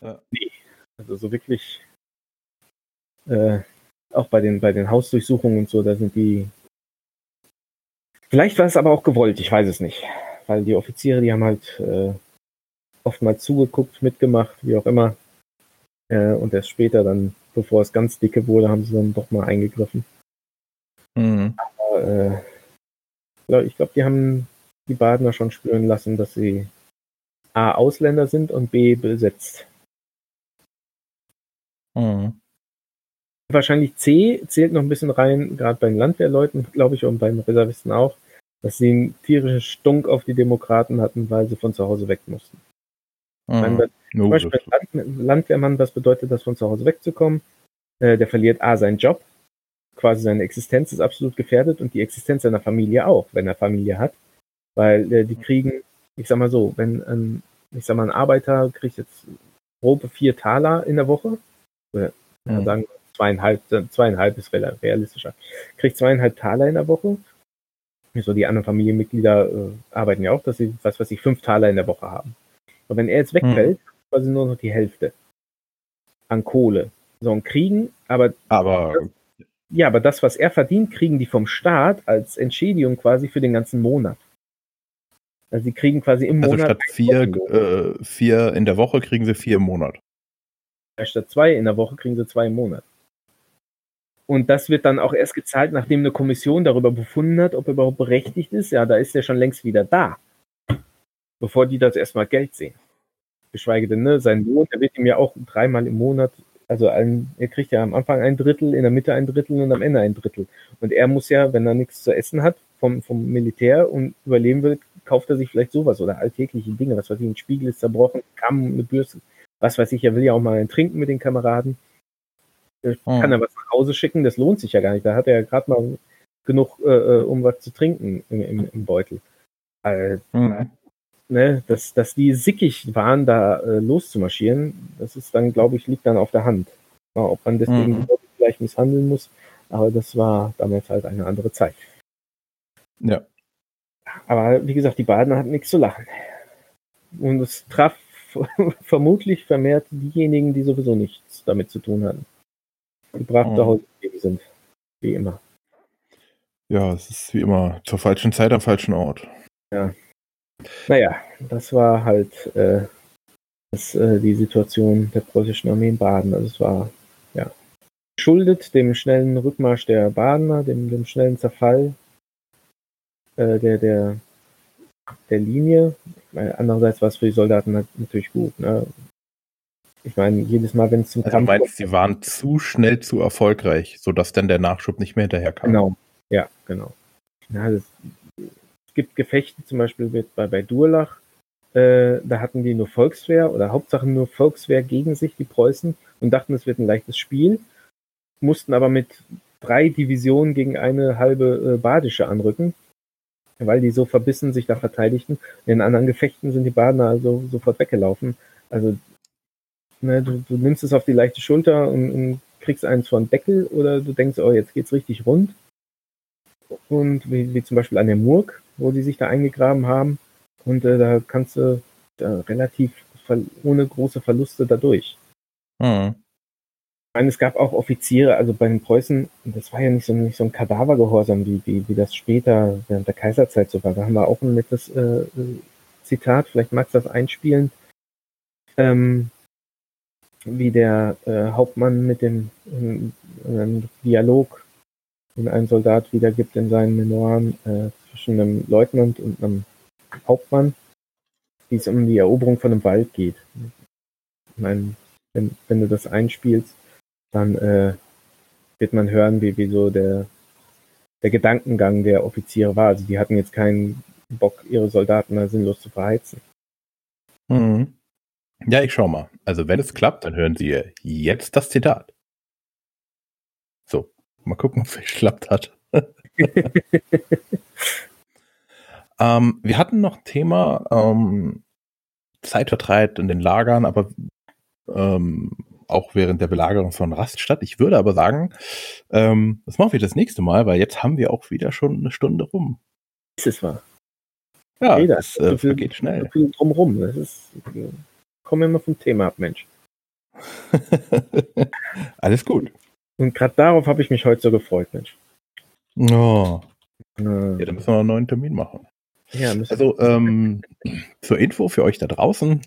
Ja. Nee, also so wirklich äh, auch bei den, bei den Hausdurchsuchungen und so, da sind die Vielleicht war es aber auch gewollt, ich weiß es nicht. Weil die Offiziere, die haben halt äh, oftmals zugeguckt, mitgemacht, wie auch immer. Äh, und erst später dann, bevor es ganz dicke wurde, haben sie dann doch mal eingegriffen. Mhm. Aber, äh, ich glaube, die haben die Badener schon spüren lassen, dass sie A, Ausländer sind und B, besetzt. Mhm. Wahrscheinlich C zählt noch ein bisschen rein, gerade bei den Landwehrleuten, glaube ich, und beim Reservisten auch, dass sie einen tierischen Stunk auf die Demokraten hatten, weil sie von zu Hause weg mussten. Wenn Mhm. wir No, Zum Beispiel Land Landwehrmann, was bedeutet das, von zu Hause wegzukommen? Äh, der verliert A, seinen Job, quasi seine Existenz ist absolut gefährdet und die Existenz seiner Familie auch, wenn er Familie hat. Weil äh, die kriegen, ich sag mal so, wenn ein ich sag mal, ein Arbeiter kriegt jetzt grobe vier Taler in der Woche. Oder ja, Mhm. sagen wir zweieinhalb, zweieinhalb ist real- realistischer. Kriegt zweieinhalb Taler in der Woche. So die anderen Familienmitglieder äh, arbeiten ja auch, dass sie, was weiß ich, fünf Taler in der Woche haben. Und wenn er jetzt wegfällt, quasi nur noch die Hälfte an Kohle. So und kriegen, aber Aber ja, aber das, was er verdient, kriegen die vom Staat als Entschädigung quasi für den ganzen Monat. Also sie kriegen quasi im also Monat statt vier, äh, vier in der Woche kriegen sie vier im Monat. statt zwei in der Woche kriegen sie zwei im Monat. Und das wird dann auch erst gezahlt, nachdem eine Kommission darüber befunden hat, ob er überhaupt berechtigt ist. Ja, da ist er schon längst wieder da. Bevor die das erstmal Geld sehen. Geschweige denn, ne, sein Lohn, der wird ihm ja auch dreimal im Monat, also ein, er kriegt ja am Anfang ein Drittel, in der Mitte ein Drittel und am Ende ein Drittel. Und er muss ja, wenn er nichts zu essen hat vom, vom Militär und überleben will, kauft er sich vielleicht sowas oder alltägliche Dinge, was weiß ich, ein Spiegel ist zerbrochen, Kamm, eine Bürste, was weiß ich, er will ja auch mal ein Trinken mit den Kameraden. Hm. Kann er was nach Hause schicken, das lohnt sich ja gar nicht. Da hat er ja gerade mal genug, äh, äh, um was zu trinken im, im, im Beutel. Äh, Mhm. Ne, dass, dass die sickig waren, da äh, loszumarschieren, das ist dann, glaube ich, liegt dann auf der Hand. Ja, ob man deswegen Mhm. vielleicht misshandeln muss, aber das war damals halt eine andere Zeit. Ja. Aber wie gesagt, die Badener hatten nichts zu lachen. Und es traf <laughs> vermutlich vermehrt diejenigen, die sowieso nichts damit zu tun hatten. Die brav Mhm. zu Hause geblieben sind. Wie immer. ja, es ist wie immer zur falschen Zeit am falschen Ort. Naja, das war halt äh, das, äh, die Situation der preußischen Armee in Baden. Also es war ja geschuldet dem schnellen Rückmarsch der Badener, dem, dem schnellen Zerfall äh, der, der, der Linie. Meine, andererseits war es für die Soldaten nat- natürlich gut. Ne? Ich meine, jedes Mal, wenn es zum Also du Kampf meinst, sie waren zu schnell zu erfolgreich, sodass dann der Nachschub nicht mehr hinterherkam. Genau, ja, genau. Ja, das, gibt Gefechte, zum Beispiel mit, bei, bei Durlach, äh, da hatten die nur Volkswehr oder Hauptsache nur Volkswehr gegen sich, die Preußen, und dachten, es wird ein leichtes Spiel, mussten aber mit drei Divisionen gegen eine halbe äh, badische anrücken, weil die so verbissen sich da verteidigten. In anderen Gefechten sind die Badener also sofort weggelaufen. Also ne, du, du nimmst es auf die leichte Schulter und, und kriegst eins von Deckel oder du denkst, oh, jetzt geht's richtig rund. Und wie, wie zum Beispiel an der Murg, wo die sich da eingegraben haben. Und äh, da kannst du da relativ ver ohne große Verluste dadurch. Mhm. Ich meine, es gab auch Offiziere, also bei den Preußen, das war ja nicht so, nicht so ein Kadavergehorsam, wie, wie, wie das später während der Kaiserzeit so war. Da haben wir auch ein nettes äh, äh, Zitat, vielleicht magst du das einspielen, ähm, wie der äh, Hauptmann mit dem ähm, ähm, Dialog, den ein Soldat wiedergibt in seinen Memoiren äh, zwischen einem Leutnant und einem Hauptmann, wie es um die Eroberung von einem Wald geht. Ich meine, wenn, wenn du das einspielst, dann äh, wird man hören, wie, wie so der, der Gedankengang der Offiziere war. Also die hatten jetzt keinen Bock, ihre Soldaten da sinnlos zu verheizen. Mhm. Ja, ich schau mal. Also wenn es klappt, dann hören Sie jetzt das Zitat. So, mal gucken, ob es <laughs> geklappt hat. <laughs> ähm, wir hatten noch Thema ähm, Zeitvertreib in den Lagern, aber ähm, auch während der Belagerung von Raststadt. Ich würde aber sagen, ähm, das machen wir das nächste Mal, weil jetzt haben wir auch wieder schon eine Stunde rum. Ist es wahr? Ja, Jeder. das äh, So viel- vergeht schnell. So viel drumrum. Das ist, komm immer vom Thema ab, Mensch. <laughs> Alles gut. Und gerade darauf habe ich mich heute so gefreut, Mensch. Oh, Äh, ja, dann müssen wir noch einen neuen Termin machen. Ja, Also ähm, zur Info für euch da draußen.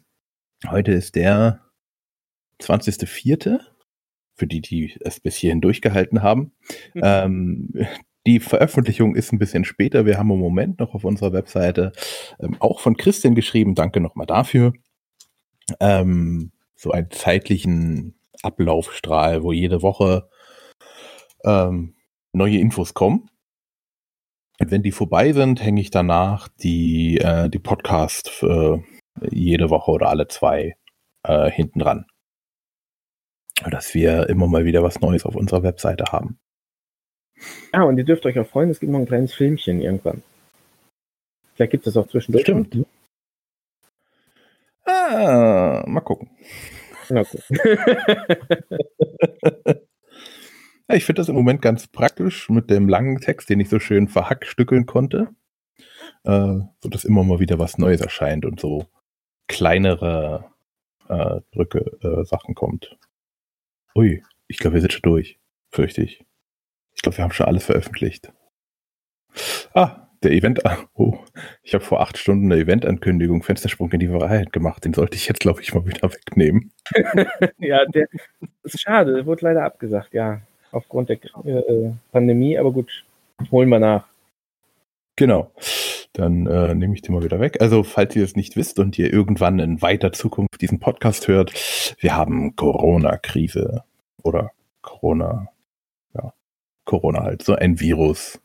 Heute ist der 20.04. Für die, die es bis hierhin durchgehalten haben. ähm, die Veröffentlichung ist ein bisschen später. Wir haben im Moment noch auf unserer Webseite ähm, auch von Christian geschrieben. Danke nochmal dafür. Ähm, so einen zeitlichen Ablaufstrahl, wo jede Woche ähm, neue Infos kommen. Und wenn die vorbei sind, hänge ich danach die, äh, die Podcast für jede Woche oder alle zwei äh, hinten dran. Dass wir immer mal wieder was Neues auf unserer Webseite haben. Ah, und ihr dürft euch auch freuen, es gibt noch ein kleines Filmchen irgendwann. Vielleicht gibt es auch zwischendurch. Stimmt. Ah, Ah, mal gucken. Gut. <laughs> <laughs> Ja, ich finde das im Moment ganz praktisch mit dem langen Text, den ich so schön verhackstückeln konnte. Äh, so dass immer mal wieder was Neues erscheint und so kleinere äh, Brücke äh, Sachen kommt. Ui, ich glaube, wir sind schon durch. Fürchte ich. Ich glaube, wir haben schon alles veröffentlicht. Ah, der Event. Oh, ich habe vor acht Stunden eine Eventankündigung Fenstersprung in die Wahrheit gemacht. Den sollte ich jetzt, glaube ich, mal wieder wegnehmen. <laughs> ja, der ist schade. Der wurde leider abgesagt, ja. Aufgrund der äh, Pandemie, aber gut, holen wir nach. Genau. Dann äh, nehme ich den mal wieder weg. Also, falls ihr es nicht wisst und ihr irgendwann in weiter Zukunft diesen Podcast hört, wir haben Corona-Krise oder Corona, ja, Corona halt, so ein Virus.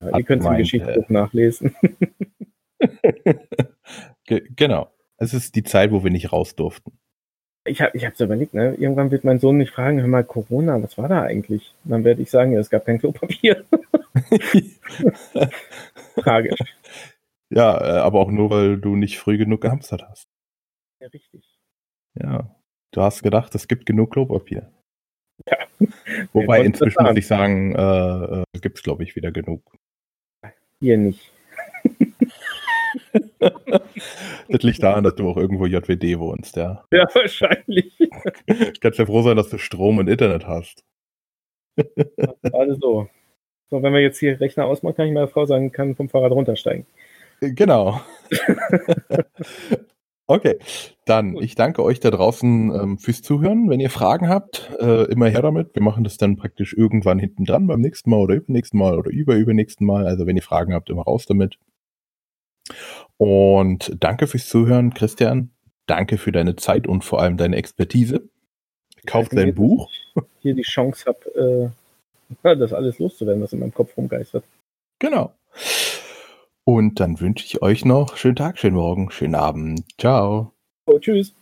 Ja, ihr könnt es im Geschichtsbuch äh, nachlesen. <laughs> genau. Es ist die Zeit, wo wir nicht raus durften. Ich habe ich hab's überlegt, ne? Irgendwann wird mein Sohn mich fragen, hör mal, Corona, was war da eigentlich? Und dann werde ich sagen, ja, es gab kein Klopapier. <laughs> Tragisch. Ja, äh, aber auch nur, weil du nicht früh genug gehamstert hast. Ja, richtig. Ja. Du hast gedacht, es gibt genug Klopapier. Ja. Wobei inzwischen muss ich sagen, äh, äh, gibt es, glaube ich, wieder genug. Hier nicht. <laughs> das liegt daran, dass du auch irgendwo JWD wohnst, ja. Ja, wahrscheinlich. <laughs> Kannst ja froh sein, dass du Strom und Internet hast. Alles so. So, wenn wir jetzt hier Rechner ausmachen, kann ich meiner Frau sagen, kann vom Fahrrad runtersteigen. Genau. <laughs> okay, dann ich danke euch da draußen ähm, fürs Zuhören. Wenn ihr Fragen habt, äh, immer her damit. Wir machen das dann praktisch irgendwann hinten dran beim nächsten Mal oder übernächsten Mal oder überübernächsten Mal. Also wenn ihr Fragen habt, immer raus damit. Und danke fürs Zuhören, Christian. Danke für deine Zeit und vor allem deine Expertise. Kauf dein Buch. Hier die Chance habe, äh, <laughs> das alles loszuwerden, was in meinem Kopf rumgeistert. Genau. Und dann wünsche ich euch noch schönen Tag, schönen Morgen, schönen Abend. Ciao. Oh, tschüss.